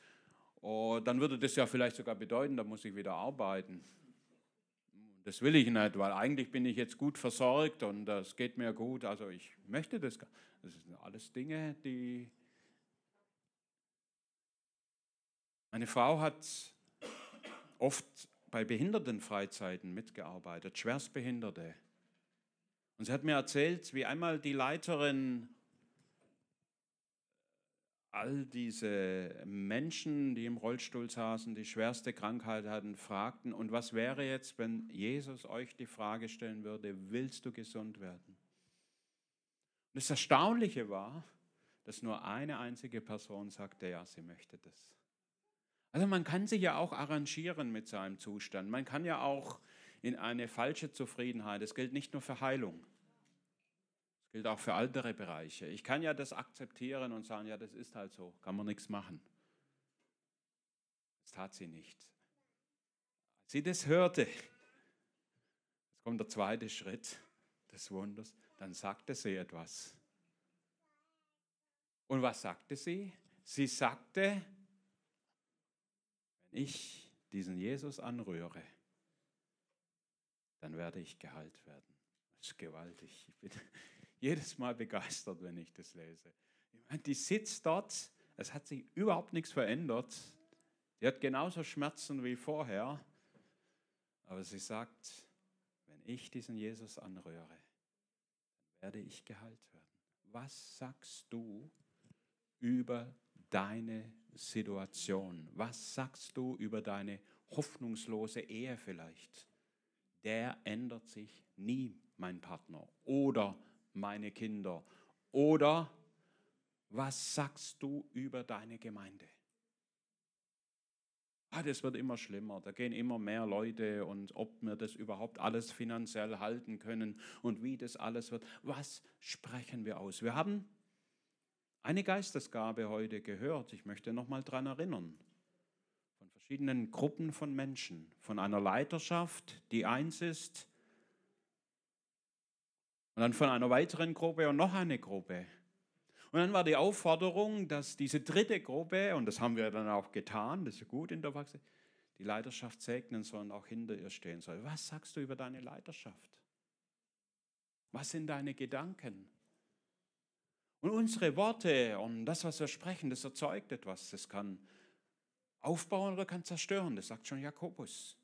oh, dann würde das ja vielleicht sogar bedeuten, da muss ich wieder arbeiten. Das will ich nicht, weil eigentlich bin ich jetzt gut versorgt und das geht mir gut. Also ich möchte das. gar Das sind alles Dinge, die... Meine Frau hat oft bei Behindertenfreizeiten mitgearbeitet, Schwerstbehinderte. Und sie hat mir erzählt, wie einmal die Leiterin all diese Menschen, die im Rollstuhl saßen, die schwerste Krankheit hatten, fragten, und was wäre jetzt, wenn Jesus euch die Frage stellen würde, willst du gesund werden? Und das Erstaunliche war, dass nur eine einzige Person sagte, ja, sie möchte das. Also man kann sich ja auch arrangieren mit seinem Zustand. Man kann ja auch in eine falsche Zufriedenheit, das gilt nicht nur für Heilung, Gilt auch für andere Bereiche. Ich kann ja das akzeptieren und sagen, ja, das ist halt so, kann man nichts machen. Das tat sie nicht. Als sie das hörte, jetzt kommt der zweite Schritt des Wunders, dann sagte sie etwas. Und was sagte sie? Sie sagte, ich diesen Jesus anrühre, dann werde ich geheilt werden. Das ist gewaltig. Ich bin, (laughs) jedes Mal begeistert, wenn ich das lese. Die sitzt dort, es hat sich überhaupt nichts verändert. Die hat genauso Schmerzen wie vorher. Aber sie sagt, wenn ich diesen Jesus anrühre, werde ich geheilt werden. Was sagst du über deine Situation? Was sagst du über deine hoffnungslose Ehe vielleicht? Der ändert sich nie, mein Partner. Oder meine Kinder? Oder was sagst du über deine Gemeinde? Ah, das wird immer schlimmer, da gehen immer mehr Leute und ob wir das überhaupt alles finanziell halten können und wie das alles wird, was sprechen wir aus? Wir haben eine Geistesgabe heute gehört, ich möchte nochmal daran erinnern, von verschiedenen Gruppen von Menschen, von einer Leiterschaft, die eins ist, und dann von einer weiteren Gruppe und noch eine Gruppe. Und dann war die Aufforderung, dass diese dritte Gruppe, und das haben wir dann auch getan, das ist gut in der Wachse, die Leiterschaft segnen soll und auch hinter ihr stehen soll. Was sagst du über deine Leiterschaft? Was sind deine Gedanken? Und unsere Worte und das, was wir sprechen, das erzeugt etwas. Das kann aufbauen oder kann zerstören. Das sagt schon Jakobus.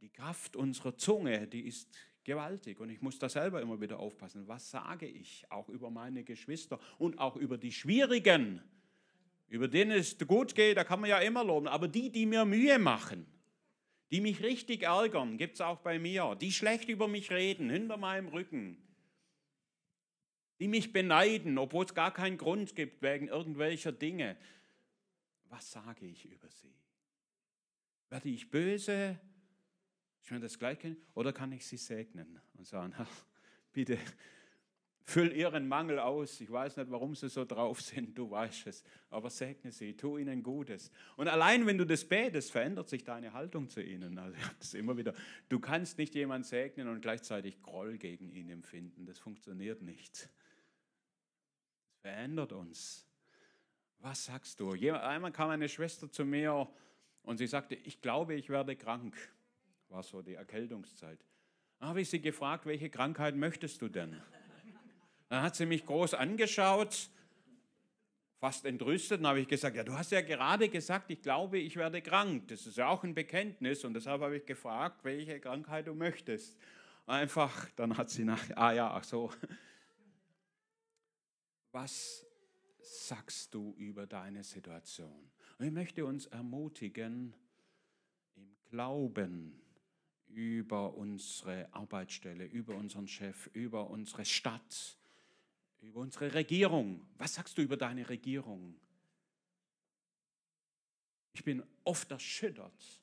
Die Kraft unserer Zunge, die ist gewaltig. Und ich muss da selber immer wieder aufpassen. Was sage ich auch über meine Geschwister und auch über die Schwierigen, über denen es gut geht, da kann man ja immer loben. Aber die, die mir Mühe machen, die mich richtig ärgern, gibt es auch bei mir. Die schlecht über mich reden, hinter meinem Rücken. Die mich beneiden, obwohl es gar keinen Grund gibt wegen irgendwelcher Dinge. Was sage ich über sie? Werde ich böse? Ich meine das gleich kennen. Oder kann ich sie segnen und sagen, bitte füll ihren Mangel aus. Ich weiß nicht, warum sie so drauf sind, du weißt es. Aber segne sie, tu ihnen Gutes. Und allein wenn du das betest, verändert sich deine Haltung zu ihnen. Also ich habe immer wieder. Du kannst nicht jemanden segnen und gleichzeitig Groll gegen ihn empfinden. Das funktioniert nicht. Verändert uns. Was sagst du? Einmal kam eine Schwester zu mir und sie sagte, ich glaube, ich werde krank war so die Erkältungszeit. Dann habe ich sie gefragt, welche Krankheit möchtest du denn? Dann hat sie mich groß angeschaut, fast entrüstet und habe ich gesagt, ja, du hast ja gerade gesagt, ich glaube, ich werde krank. Das ist ja auch ein Bekenntnis und deshalb habe ich gefragt, welche Krankheit du möchtest. Einfach, dann hat sie nach, ah ja, ach so. Was sagst du über deine Situation? Und ich möchte uns ermutigen, im Glauben über unsere Arbeitsstelle, über unseren Chef, über unsere Stadt, über unsere Regierung. Was sagst du über deine Regierung? Ich bin oft erschüttert,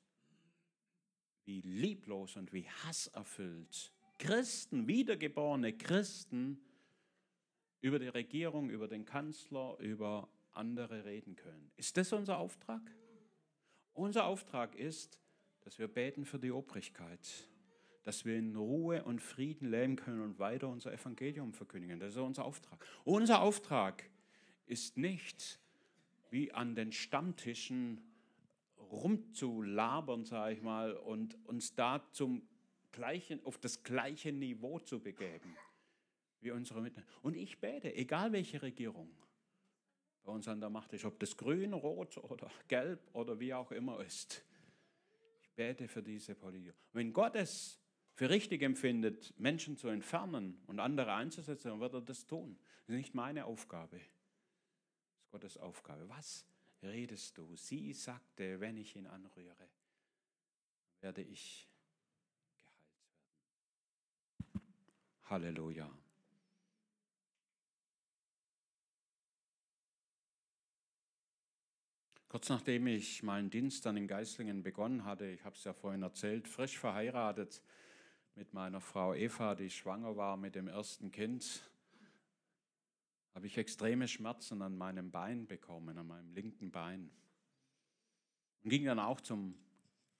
wie lieblos und wie hasserfüllt Christen, wiedergeborene Christen, über die Regierung, über den Kanzler, über andere reden können. Ist das unser Auftrag? Unser Auftrag ist, dass wir beten für die Obrigkeit, dass wir in Ruhe und Frieden leben können und weiter unser Evangelium verkündigen. Das ist unser Auftrag. Unser Auftrag ist nicht wie an den Stammtischen rumzulabern, sage ich mal, und uns da zum gleichen, auf das gleiche Niveau zu begeben wie unsere Mitmenschen. Und ich bete, egal welche Regierung bei uns an der Macht ist, ob das grün, rot oder gelb oder wie auch immer ist. Ich bete für diese Politik. Wenn Gott es für richtig empfindet, Menschen zu entfernen und andere einzusetzen, dann wird er das tun. Das ist nicht meine Aufgabe. Das ist Gottes Aufgabe. Was redest du? Sie sagte, wenn ich ihn anrühre, werde ich geheilt werden. Halleluja. Kurz nachdem ich meinen Dienst dann in Geislingen begonnen hatte, ich habe es ja vorhin erzählt, frisch verheiratet mit meiner Frau Eva, die schwanger war mit dem ersten Kind, habe ich extreme Schmerzen an meinem Bein bekommen, an meinem linken Bein. Und ging dann auch zum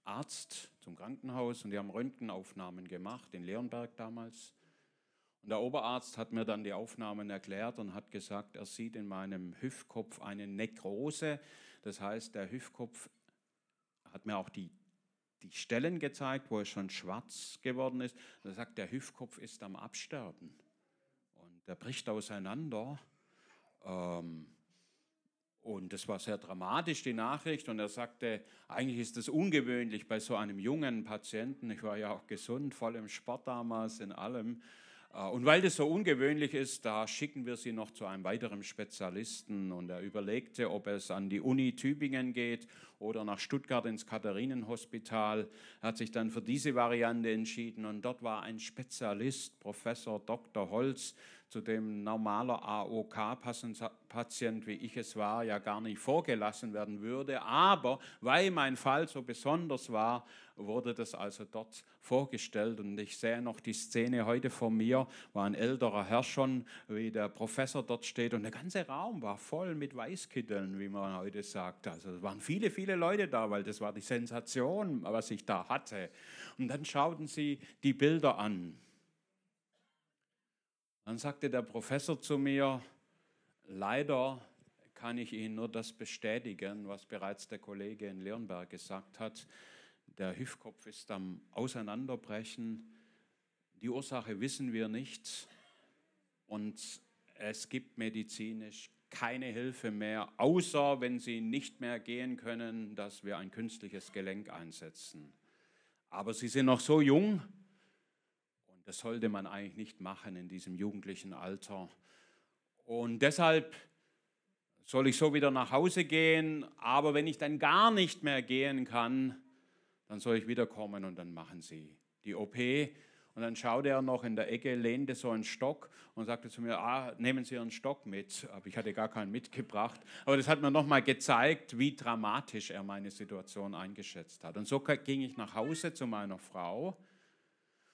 Arzt, zum Krankenhaus und die haben Röntgenaufnahmen gemacht, in Leonberg damals. Und der Oberarzt hat mir dann die Aufnahmen erklärt und hat gesagt, er sieht in meinem Hüftkopf eine Nekrose. Das heißt, der Hüftkopf hat mir auch die, die Stellen gezeigt, wo es schon schwarz geworden ist. Er sagt, der Hüftkopf ist am Absterben. Und der bricht auseinander. Ähm, und das war sehr dramatisch, die Nachricht. Und er sagte, eigentlich ist das ungewöhnlich bei so einem jungen Patienten. Ich war ja auch gesund, voll im Sport damals, in allem. Äh, und weil das so ungewöhnlich ist, da schicken wir sie noch zu einem weiteren Spezialisten. Und er überlegte, ob es an die Uni Tübingen geht oder nach Stuttgart ins Katharinenhospital. Er hat sich dann für diese Variante entschieden. Und dort war ein Spezialist, Professor Dr. Holz, zu dem normaler AOK-Patient, wie ich es war, ja gar nicht vorgelassen werden würde. Aber weil mein Fall so besonders war, wurde das also dort vorgestellt. Und ich sehe noch die Szene heute vor mir, war ein älterer Herr schon, wie der Professor dort steht. Und der ganze Raum war voll mit Weißkitteln, wie man heute sagt. Also es waren viele, viele Leute da, weil das war die Sensation, was ich da hatte. Und dann schauten sie die Bilder an. Dann sagte der Professor zu mir, leider kann ich Ihnen nur das bestätigen, was bereits der Kollege in Leonberg gesagt hat. Der Hüftkopf ist am Auseinanderbrechen. Die Ursache wissen wir nicht. Und es gibt medizinisch keine Hilfe mehr, außer wenn Sie nicht mehr gehen können, dass wir ein künstliches Gelenk einsetzen. Aber Sie sind noch so jung, das sollte man eigentlich nicht machen in diesem jugendlichen Alter. Und deshalb soll ich so wieder nach Hause gehen, aber wenn ich dann gar nicht mehr gehen kann, dann soll ich wiederkommen und dann machen sie die OP. Und dann schaute er noch in der Ecke, lehnte so einen Stock und sagte zu mir, ah, nehmen Sie Ihren Stock mit. Aber ich hatte gar keinen mitgebracht. Aber das hat mir nochmal gezeigt, wie dramatisch er meine Situation eingeschätzt hat. Und so ging ich nach Hause zu meiner Frau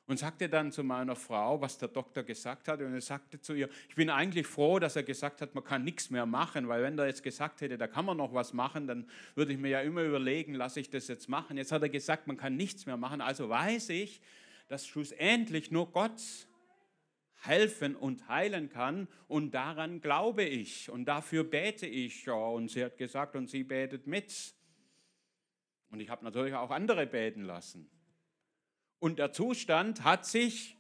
und sagte dann zu meiner Frau, was der Doktor gesagt hat. Und er sagte zu ihr, ich bin eigentlich froh, dass er gesagt hat, man kann nichts mehr machen, weil wenn er jetzt gesagt hätte, da kann man noch was machen, dann würde ich mir ja immer überlegen, lasse ich das jetzt machen. Jetzt hat er gesagt, man kann nichts mehr machen. Also weiß ich, dass schlussendlich nur Gott helfen und heilen kann und daran glaube ich und dafür bete ich. Und sie hat gesagt, und sie betet mit. Und ich habe natürlich auch andere beten lassen. Und der Zustand hat sich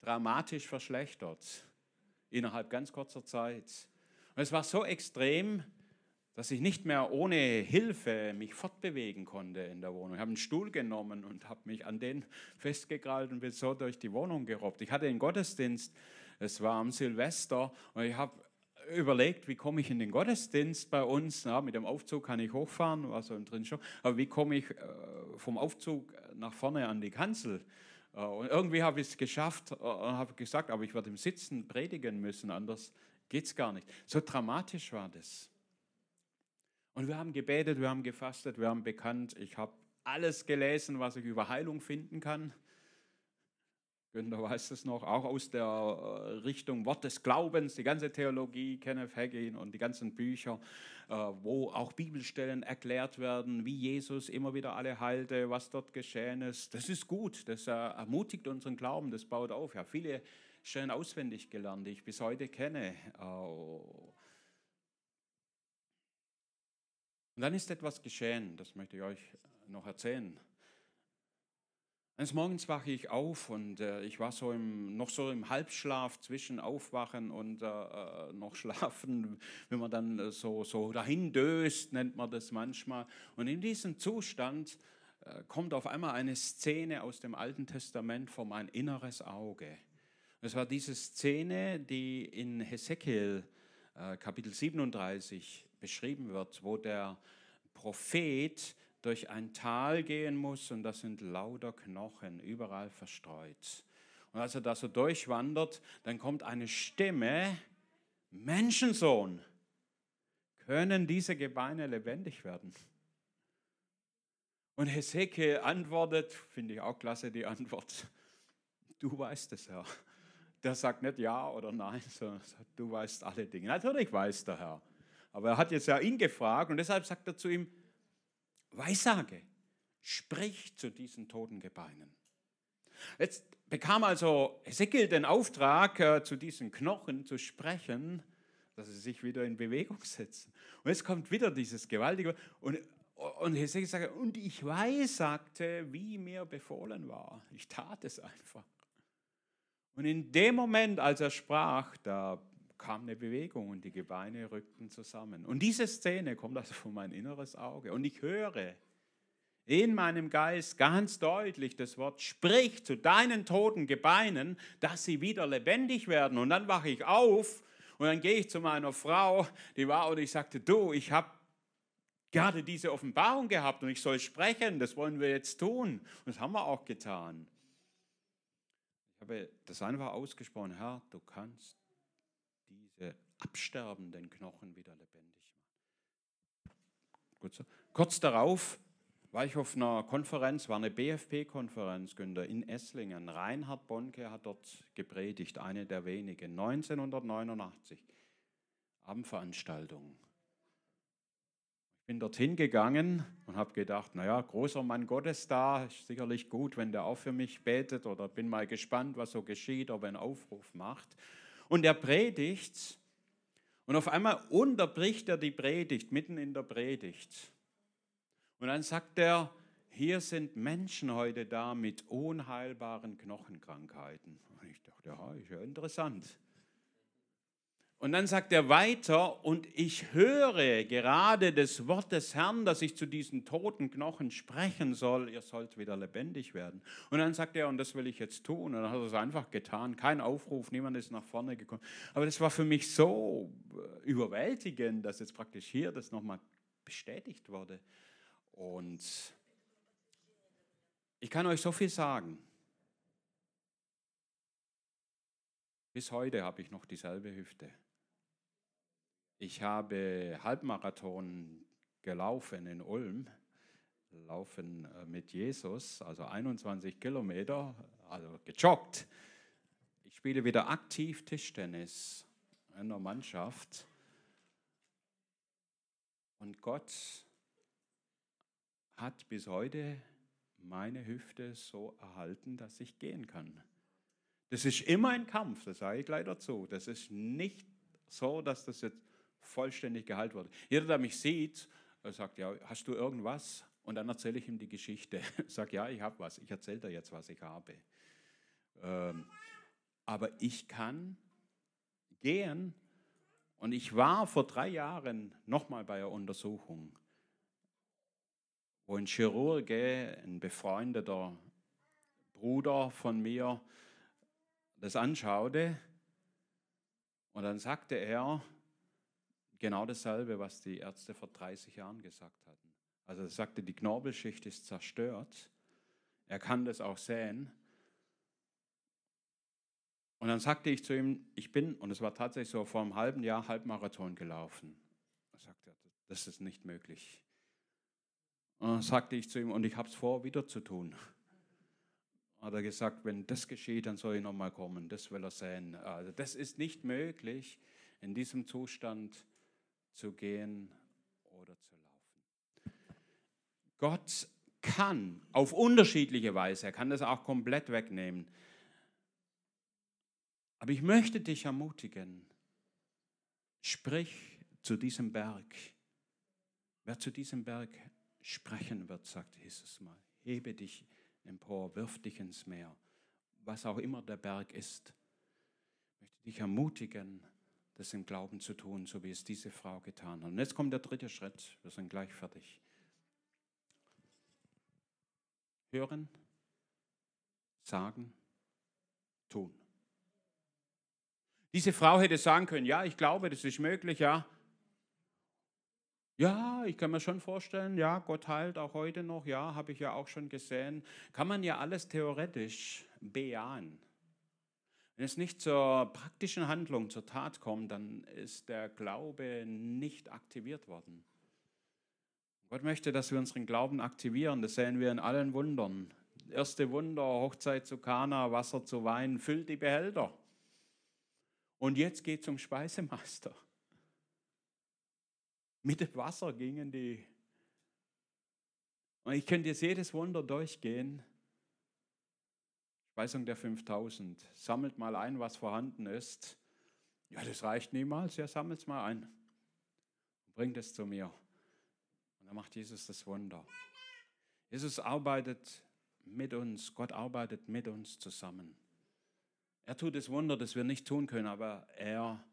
dramatisch verschlechtert innerhalb ganz kurzer Zeit. Und es war so extrem, dass ich nicht mehr ohne Hilfe mich fortbewegen konnte in der Wohnung. Ich habe einen Stuhl genommen und habe mich an den (laughs) festgekrallt und bin so durch die Wohnung gerobbt. Ich hatte einen Gottesdienst, es war am Silvester und ich habe überlegt, wie komme ich in den Gottesdienst bei uns. Na, mit dem Aufzug kann ich hochfahren, war so drin schon, aber wie komme ich äh, vom Aufzug nach vorne an die Kanzel? Äh, und irgendwie habe ich es geschafft und habe gesagt, aber ich werde im Sitzen predigen müssen, anders geht es gar nicht. So dramatisch war das. Und wir haben gebetet, wir haben gefastet, wir haben bekannt, ich habe alles gelesen, was ich über Heilung finden kann. Günther weiß es noch, auch aus der äh, Richtung Wort des Glaubens, die ganze Theologie, Kenneth Hagin und die ganzen Bücher, äh, wo auch Bibelstellen erklärt werden, wie Jesus immer wieder alle heilte, was dort geschehen ist. Das ist gut, das äh, ermutigt unseren Glauben, das baut auf. Ja, viele Stellen auswendig gelernt, die ich bis heute kenne. Und dann ist etwas geschehen, das möchte ich euch noch erzählen. Eines Morgens wache ich auf und äh, ich war so im, noch so im Halbschlaf zwischen Aufwachen und äh, äh noch (laughs) Schlafen, wenn man dann äh, so, so dahin döst, nennt man das manchmal. Und in diesem Zustand äh, kommt auf einmal eine Szene aus dem Alten Testament vor mein inneres Auge. Es war diese Szene, die in Hesekiel äh, Kapitel 37 beschrieben wird, wo der Prophet durch ein Tal gehen muss und das sind lauter Knochen, überall verstreut. Und als er da so durchwandert, dann kommt eine Stimme, Menschensohn, können diese Gebeine lebendig werden? Und Hesekiel antwortet, finde ich auch klasse die Antwort, du weißt es, Herr. Der sagt nicht ja oder nein, sondern sagt, du weißt alle Dinge. Natürlich weiß der Herr. Aber er hat jetzt ja ihn gefragt und deshalb sagt er zu ihm, Weissage, sprich zu diesen toten Gebeinen. Jetzt bekam also Ezekiel den Auftrag, äh, zu diesen Knochen zu sprechen, dass sie sich wieder in Bewegung setzen. Und jetzt kommt wieder dieses gewaltige, und, und Ezekiel sagt, und ich weiß, sagte, wie mir befohlen war. Ich tat es einfach. Und in dem Moment, als er sprach, da kam eine Bewegung und die Gebeine rückten zusammen. Und diese Szene kommt also vor mein inneres Auge. Und ich höre in meinem Geist ganz deutlich das Wort, sprich zu deinen toten Gebeinen, dass sie wieder lebendig werden. Und dann wache ich auf und dann gehe ich zu meiner Frau, die war, und ich sagte, du, ich habe gerade diese Offenbarung gehabt und ich soll sprechen, das wollen wir jetzt tun. Und das haben wir auch getan. Ich habe das einfach ausgesprochen, Herr, du kannst absterbenden Knochen wieder lebendig machen. Kurz darauf war ich auf einer Konferenz, war eine BFP-Konferenz, Günther, in Esslingen. Reinhard Bonke hat dort gepredigt, eine der wenigen, 1989, Abendveranstaltung. Ich bin dorthin gegangen und habe gedacht, naja, großer Mann Gottes da, ist sicherlich gut, wenn der auch für mich betet oder bin mal gespannt, was so geschieht, ob er einen Aufruf macht. Und er predigt und auf einmal unterbricht er die Predigt, mitten in der Predigt. Und dann sagt er, hier sind Menschen heute da mit unheilbaren Knochenkrankheiten. Und ich dachte, ja, ist ja interessant. Und dann sagt er weiter, und ich höre gerade das Wort des Herrn, dass ich zu diesen toten Knochen sprechen soll, ihr sollt wieder lebendig werden. Und dann sagt er, und das will ich jetzt tun. Und dann hat er es einfach getan, kein Aufruf, niemand ist nach vorne gekommen. Aber das war für mich so äh, überwältigend, dass jetzt praktisch hier das nochmal bestätigt wurde. Und ich kann euch so viel sagen. Bis heute habe ich noch dieselbe Hüfte. Ich habe Halbmarathon gelaufen in Ulm, laufen äh, mit Jesus, also 21 Kilometer, also gejoggt. Ich spiele wieder aktiv Tischtennis in der Mannschaft. Und Gott hat bis heute meine Hüfte so erhalten, dass ich gehen kann. Das ist immer ein Kampf, das sage ich leider zu. Das ist nicht so, dass das jetzt vollständig geheilt wurde. Jeder, der mich sieht, sagt, ja, hast du irgendwas? Und dann erzähle ich ihm die Geschichte. (laughs) Sag, ja, ich habe was. Ich erzähle dir jetzt, was ich habe. Ähm, aber ich kann gehen Und ich war vor drei Jahren nochmal bei einer Untersuchung, wo ein Chirurg, ein befreundeter Bruder von mir, das anschaute. Und dann sagte er genau dasselbe, was die Ärzte vor 30 Jahren gesagt hatten. Also er sagte, die Knorpelschicht ist zerstört. Er kann das auch sehen. Und dann sagte ich zu ihm, ich bin, und es war tatsächlich so, vor einem halben Jahr Halbmarathon gelaufen. Er sagte, das ist nicht möglich. Und dann sagte ich zu ihm, und ich habe es vor, wieder zu tun. Hat er gesagt, wenn das geschieht, dann soll ich nochmal kommen. Das will er sehen. Also das ist nicht möglich, in diesem Zustand zu gehen oder zu laufen. Gott kann auf unterschiedliche Weise, er kann das auch komplett wegnehmen, aber ich möchte dich ermutigen, sprich zu diesem Berg. Wer zu diesem Berg sprechen wird, sagt Jesus mal, hebe dich empor, wirf dich ins Meer, was auch immer der Berg ist. Ich möchte dich ermutigen, das im Glauben zu tun, so wie es diese Frau getan hat. Und jetzt kommt der dritte Schritt, wir sind gleich fertig. Hören, sagen, tun. Diese Frau hätte sagen können, ja, ich glaube, das ist möglich, ja. Ja, ich kann mir schon vorstellen, ja, Gott heilt auch heute noch, ja, habe ich ja auch schon gesehen. Kann man ja alles theoretisch bejahen. Wenn es nicht zur praktischen Handlung, zur Tat kommt, dann ist der Glaube nicht aktiviert worden. Gott möchte, dass wir unseren Glauben aktivieren. Das sehen wir in allen Wundern. Erste Wunder, Hochzeit zu Kana, Wasser zu Wein, füllt die Behälter. Und jetzt geht zum Speisemeister. (laughs) Mit dem Wasser gingen die. Und ich könnte jetzt jedes Wunder durchgehen. Speisung der 5000. Sammelt mal ein, was vorhanden ist. Ja, das reicht niemals. Ja, sammelt es mal ein. Bringt es zu mir. Und dann macht Jesus das Wunder. Jesus arbeitet mit uns. Gott arbeitet mit uns zusammen. Er tut das Wunder, das wir nicht tun können, aber er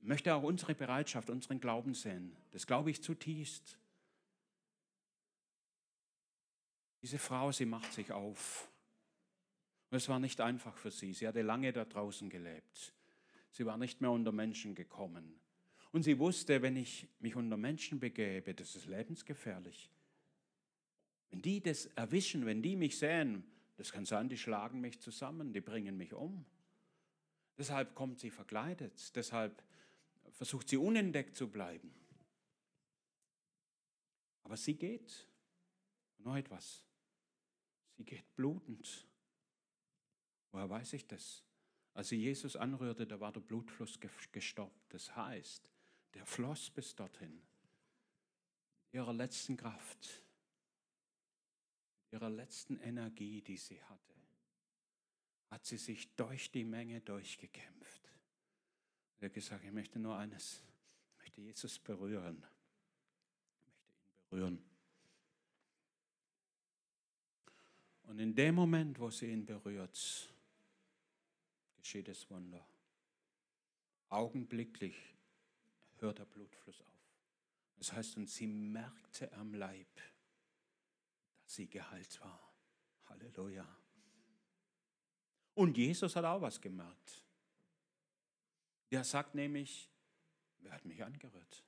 möchte auch unsere Bereitschaft, unseren Glauben sehen. Das glaube ich zutiefst. Diese Frau, sie macht sich auf. Und es war nicht einfach für sie. Sie hatte lange da draußen gelebt. Sie war nicht mehr unter Menschen gekommen. Und sie wusste, wenn ich mich unter Menschen begebe, das ist lebensgefährlich. Wenn die das erwischen, wenn die mich sehen, das kann sein, die schlagen mich zusammen, die bringen mich um. Deshalb kommt sie verkleidet, deshalb versucht sie unentdeckt zu bleiben. Aber sie geht. Noch etwas. Sie geht blutend. Woher weiß ich das? Als sie Jesus anrührte, da war der Blutfluss gestoppt. Das heißt, der floss bis dorthin. Ihrer letzten Kraft, ihrer letzten Energie, die sie hatte hat sie sich durch die Menge durchgekämpft. Sie hat gesagt, ich möchte nur eines, ich möchte Jesus berühren. Ich möchte ihn berühren. Und in dem Moment, wo sie ihn berührt, geschieht das Wunder. Augenblicklich hört der Blutfluss auf. Das heißt, und sie merkte am Leib, dass sie geheilt war. Halleluja. Und Jesus hat auch was gemerkt. Der sagt nämlich, wer hat mich angerührt?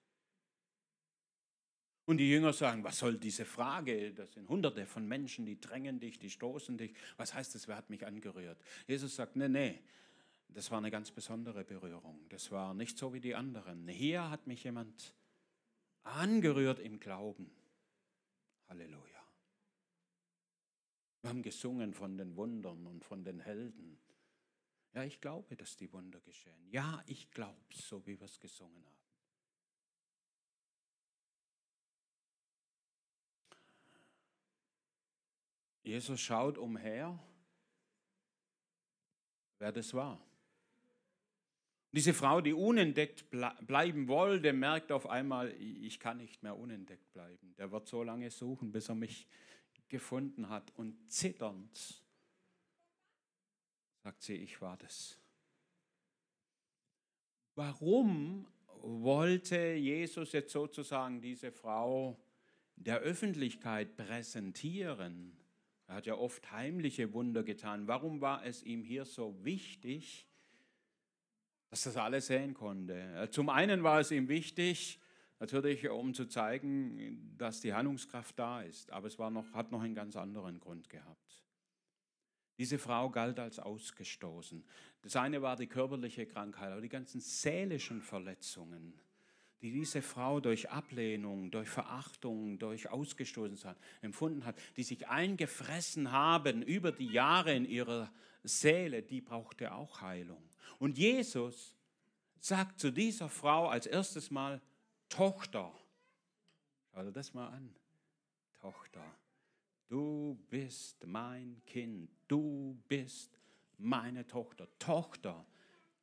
Und die Jünger sagen, was soll diese Frage? Das sind hunderte von Menschen, die drängen dich, die stoßen dich. Was heißt das, wer hat mich angerührt? Jesus sagt, nee, nee, das war eine ganz besondere Berührung. Das war nicht so wie die anderen. Hier hat mich jemand angerührt im Glauben. Halleluja. Wir haben gesungen von den Wundern und von den Helden. Ja, ich glaube, dass die Wunder geschehen. Ja, ich glaube so wie wir es gesungen haben. Jesus schaut umher, wer das war. Diese Frau, die unentdeckt bleiben wollte, merkt auf einmal, ich kann nicht mehr unentdeckt bleiben. Der wird so lange suchen, bis er mich gefunden hat und zitternd sagt sie, ich war das. Warum wollte Jesus jetzt sozusagen diese Frau der Öffentlichkeit präsentieren. Er hat ja oft heimliche Wunder getan. Warum war es ihm hier so wichtig, dass das alles sehen konnte? Zum einen war es ihm wichtig, natürlich um zu zeigen, dass die Handlungskraft da ist, aber es war noch, hat noch einen ganz anderen Grund gehabt. Diese Frau galt als ausgestoßen. Das eine war die körperliche Krankheit, aber die ganzen seelischen Verletzungen, die diese Frau durch Ablehnung, durch Verachtung, durch Ausgestoßenheit empfunden hat, die sich eingefressen haben über die Jahre in ihrer Seele, die brauchte auch Heilung. Und Jesus sagt zu dieser Frau als erstes Mal, Tochter, schau dir das mal an, Tochter, du bist mein Kind, du bist meine Tochter. Tochter,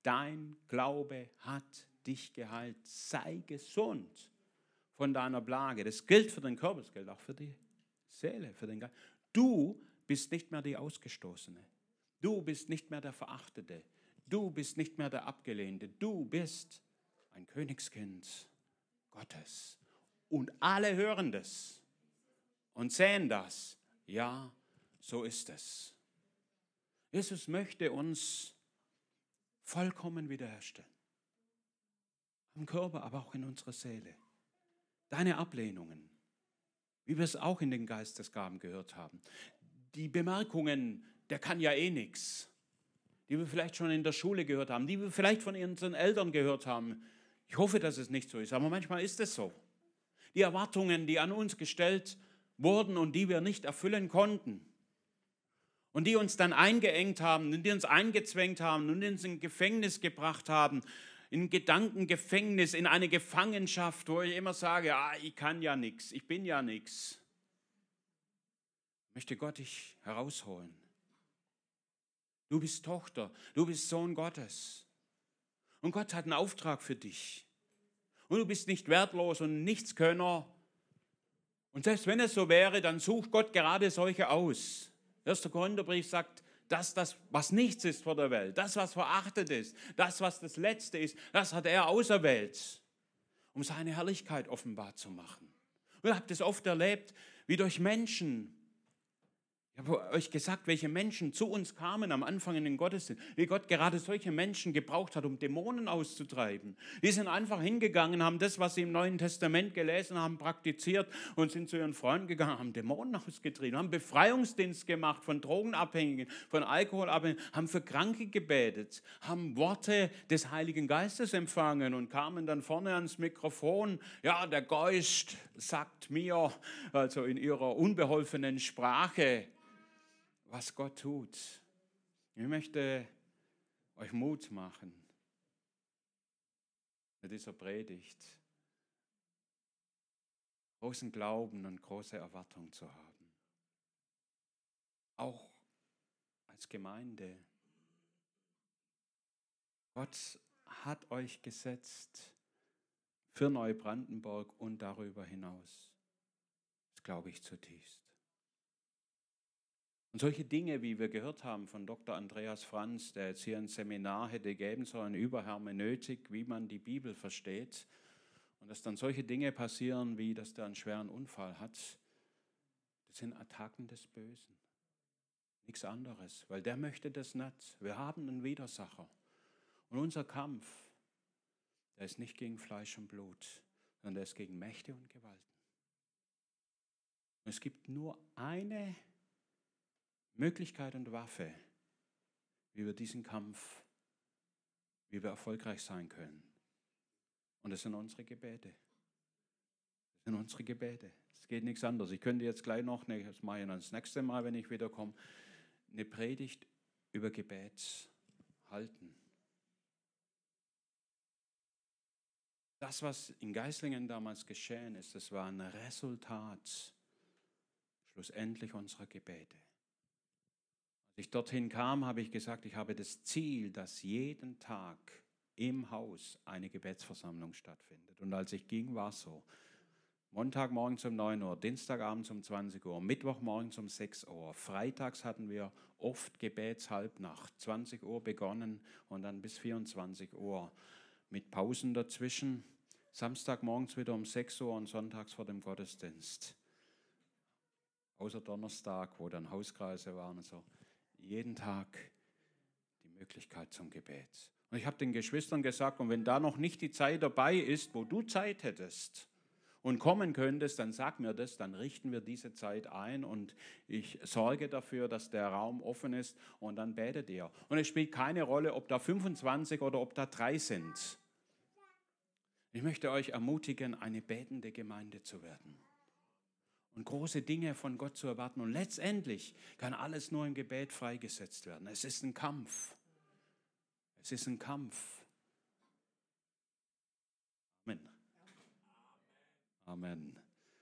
dein Glaube hat dich geheilt. Sei gesund von deiner Plage. Das gilt für den Körper, das gilt auch für die Seele, für den Geist. Du bist nicht mehr die Ausgestoßene. Du bist nicht mehr der Verachtete. Du bist nicht mehr der Abgelehnte. Du bist ein Königskind Gottes. Und alle hören das und sehen das. Ja, so ist es. Jesus möchte uns vollkommen wiederherstellen. Im Körper, aber auch in unserer Seele. Deine Ablehnungen, wie wir es auch in den Geistesgaben gehört haben. Die Bemerkungen, der kann ja eh nichts, die wir vielleicht schon in der Schule gehört haben, die wir vielleicht von unseren Eltern gehört haben. Ich hoffe, dass es nicht so ist, aber manchmal ist es so. Die Erwartungen, die an uns gestellt wurden und die wir nicht erfüllen konnten und die uns dann eingeengt haben und die uns eingezwängt haben und uns in Gefängnis gebracht haben, in Gedankengefängnis, in eine Gefangenschaft, wo ich immer sage, ah, ich kann ja nichts, ich bin ja nichts. Möchte Gott dich herausholen. Du bist Tochter, du bist Sohn Gottes. Und Gott hat einen Auftrag für dich. Und du bist nicht wertlos und Nichtskönner. Und selbst wenn es so wäre, dann sucht Gott gerade solche aus. 1. Korintherbrief sagt, dass das, was nichts ist vor der Welt, das, was verachtet ist, das, was das Letzte ist, das hat er auserwählt, um seine Herrlichkeit offenbar zu machen. Und ihr habt es oft erlebt, wie durch Menschen, ich habe euch gesagt, welche Menschen zu uns kamen am Anfang in den Gottesdienst, wie Gott gerade solche Menschen gebraucht hat, um Dämonen auszutreiben. Die sind einfach hingegangen, haben das, was sie im Neuen Testament gelesen haben, praktiziert und sind zu ihren Freunden gegangen, haben Dämonen (laughs) ausgetrieben, haben Befreiungsdienst gemacht von Drogenabhängigen, von Alkoholabhängigen, haben für Kranke gebetet, haben Worte des Heiligen Geistes empfangen und kamen dann vorne ans Mikrofon. Ja, der Geist sagt mir, also in ihrer unbeholfenen Sprache, was Gott tut. Ich möchte euch Mut machen mit dieser Predigt, großen Glauben und große Erwartung zu haben. Auch als Gemeinde. Gott hat euch gesetzt für Neubrandenburg und darüber hinaus. Das glaube ich zutiefst. Und solche Dinge, wie wir gehört haben von Dr. Andreas Franz, der jetzt hier ein Seminar hätte geben sollen über Hermeneutik, wie man die Bibel versteht, und dass dann solche Dinge passieren, wie dass der einen schweren Unfall hat, das sind Attacken des Bösen. Nichts anderes, weil der möchte das nicht. Wir haben einen Widersacher. Und unser Kampf, der ist nicht gegen Fleisch und Blut, sondern der ist gegen Mächte und Gewalten. Es gibt nur eine Möglichkeit und Waffe, wie wir diesen Kampf, wie wir erfolgreich sein können. Und das sind unsere Gebete. Das sind unsere Gebete. Es geht nichts anderes. Ich könnte jetzt gleich noch, das mache ich dann das nächste Mal, wenn ich wiederkomme, eine Predigt über Gebet halten. Das, was in Geislingen damals geschehen ist, das war ein Resultat schlussendlich unserer Gebete. Als ich dorthin kam, habe ich gesagt, ich habe das Ziel, dass jeden Tag im Haus eine Gebetsversammlung stattfindet. Und als ich ging, war es so. Montagmorgen um 9 Uhr, Dienstagabend um 20 Uhr, Mittwochmorgen um 6 Uhr. Freitags hatten wir oft Gebetshalbnacht, 20 Uhr begonnen und dann bis 24 Uhr. mit Pausen dazwischen. Samstagmorgens wieder um 6 Uhr und sonntags vor dem Gottesdienst. Außer Donnerstag, wo dann Hauskreise waren. Also jeden Tag die Möglichkeit zum Gebet. Und ich habe den Geschwistern gesagt, und wenn da noch nicht die Zeit dabei ist, wo du Zeit hättest, und kommen könntest, dann sag mir das, dann richten wir diese Zeit ein und ich sorge dafür, dass der Raum offen ist und dann betet ihr. Und es spielt keine Rolle, ob da 25 oder ob da drei sind. Ich möchte euch ermutigen, eine betende Gemeinde zu werden und große Dinge von Gott zu erwarten. Und letztendlich kann alles nur im Gebet freigesetzt werden. Es ist ein Kampf. Es ist ein Kampf. Amen. Amen.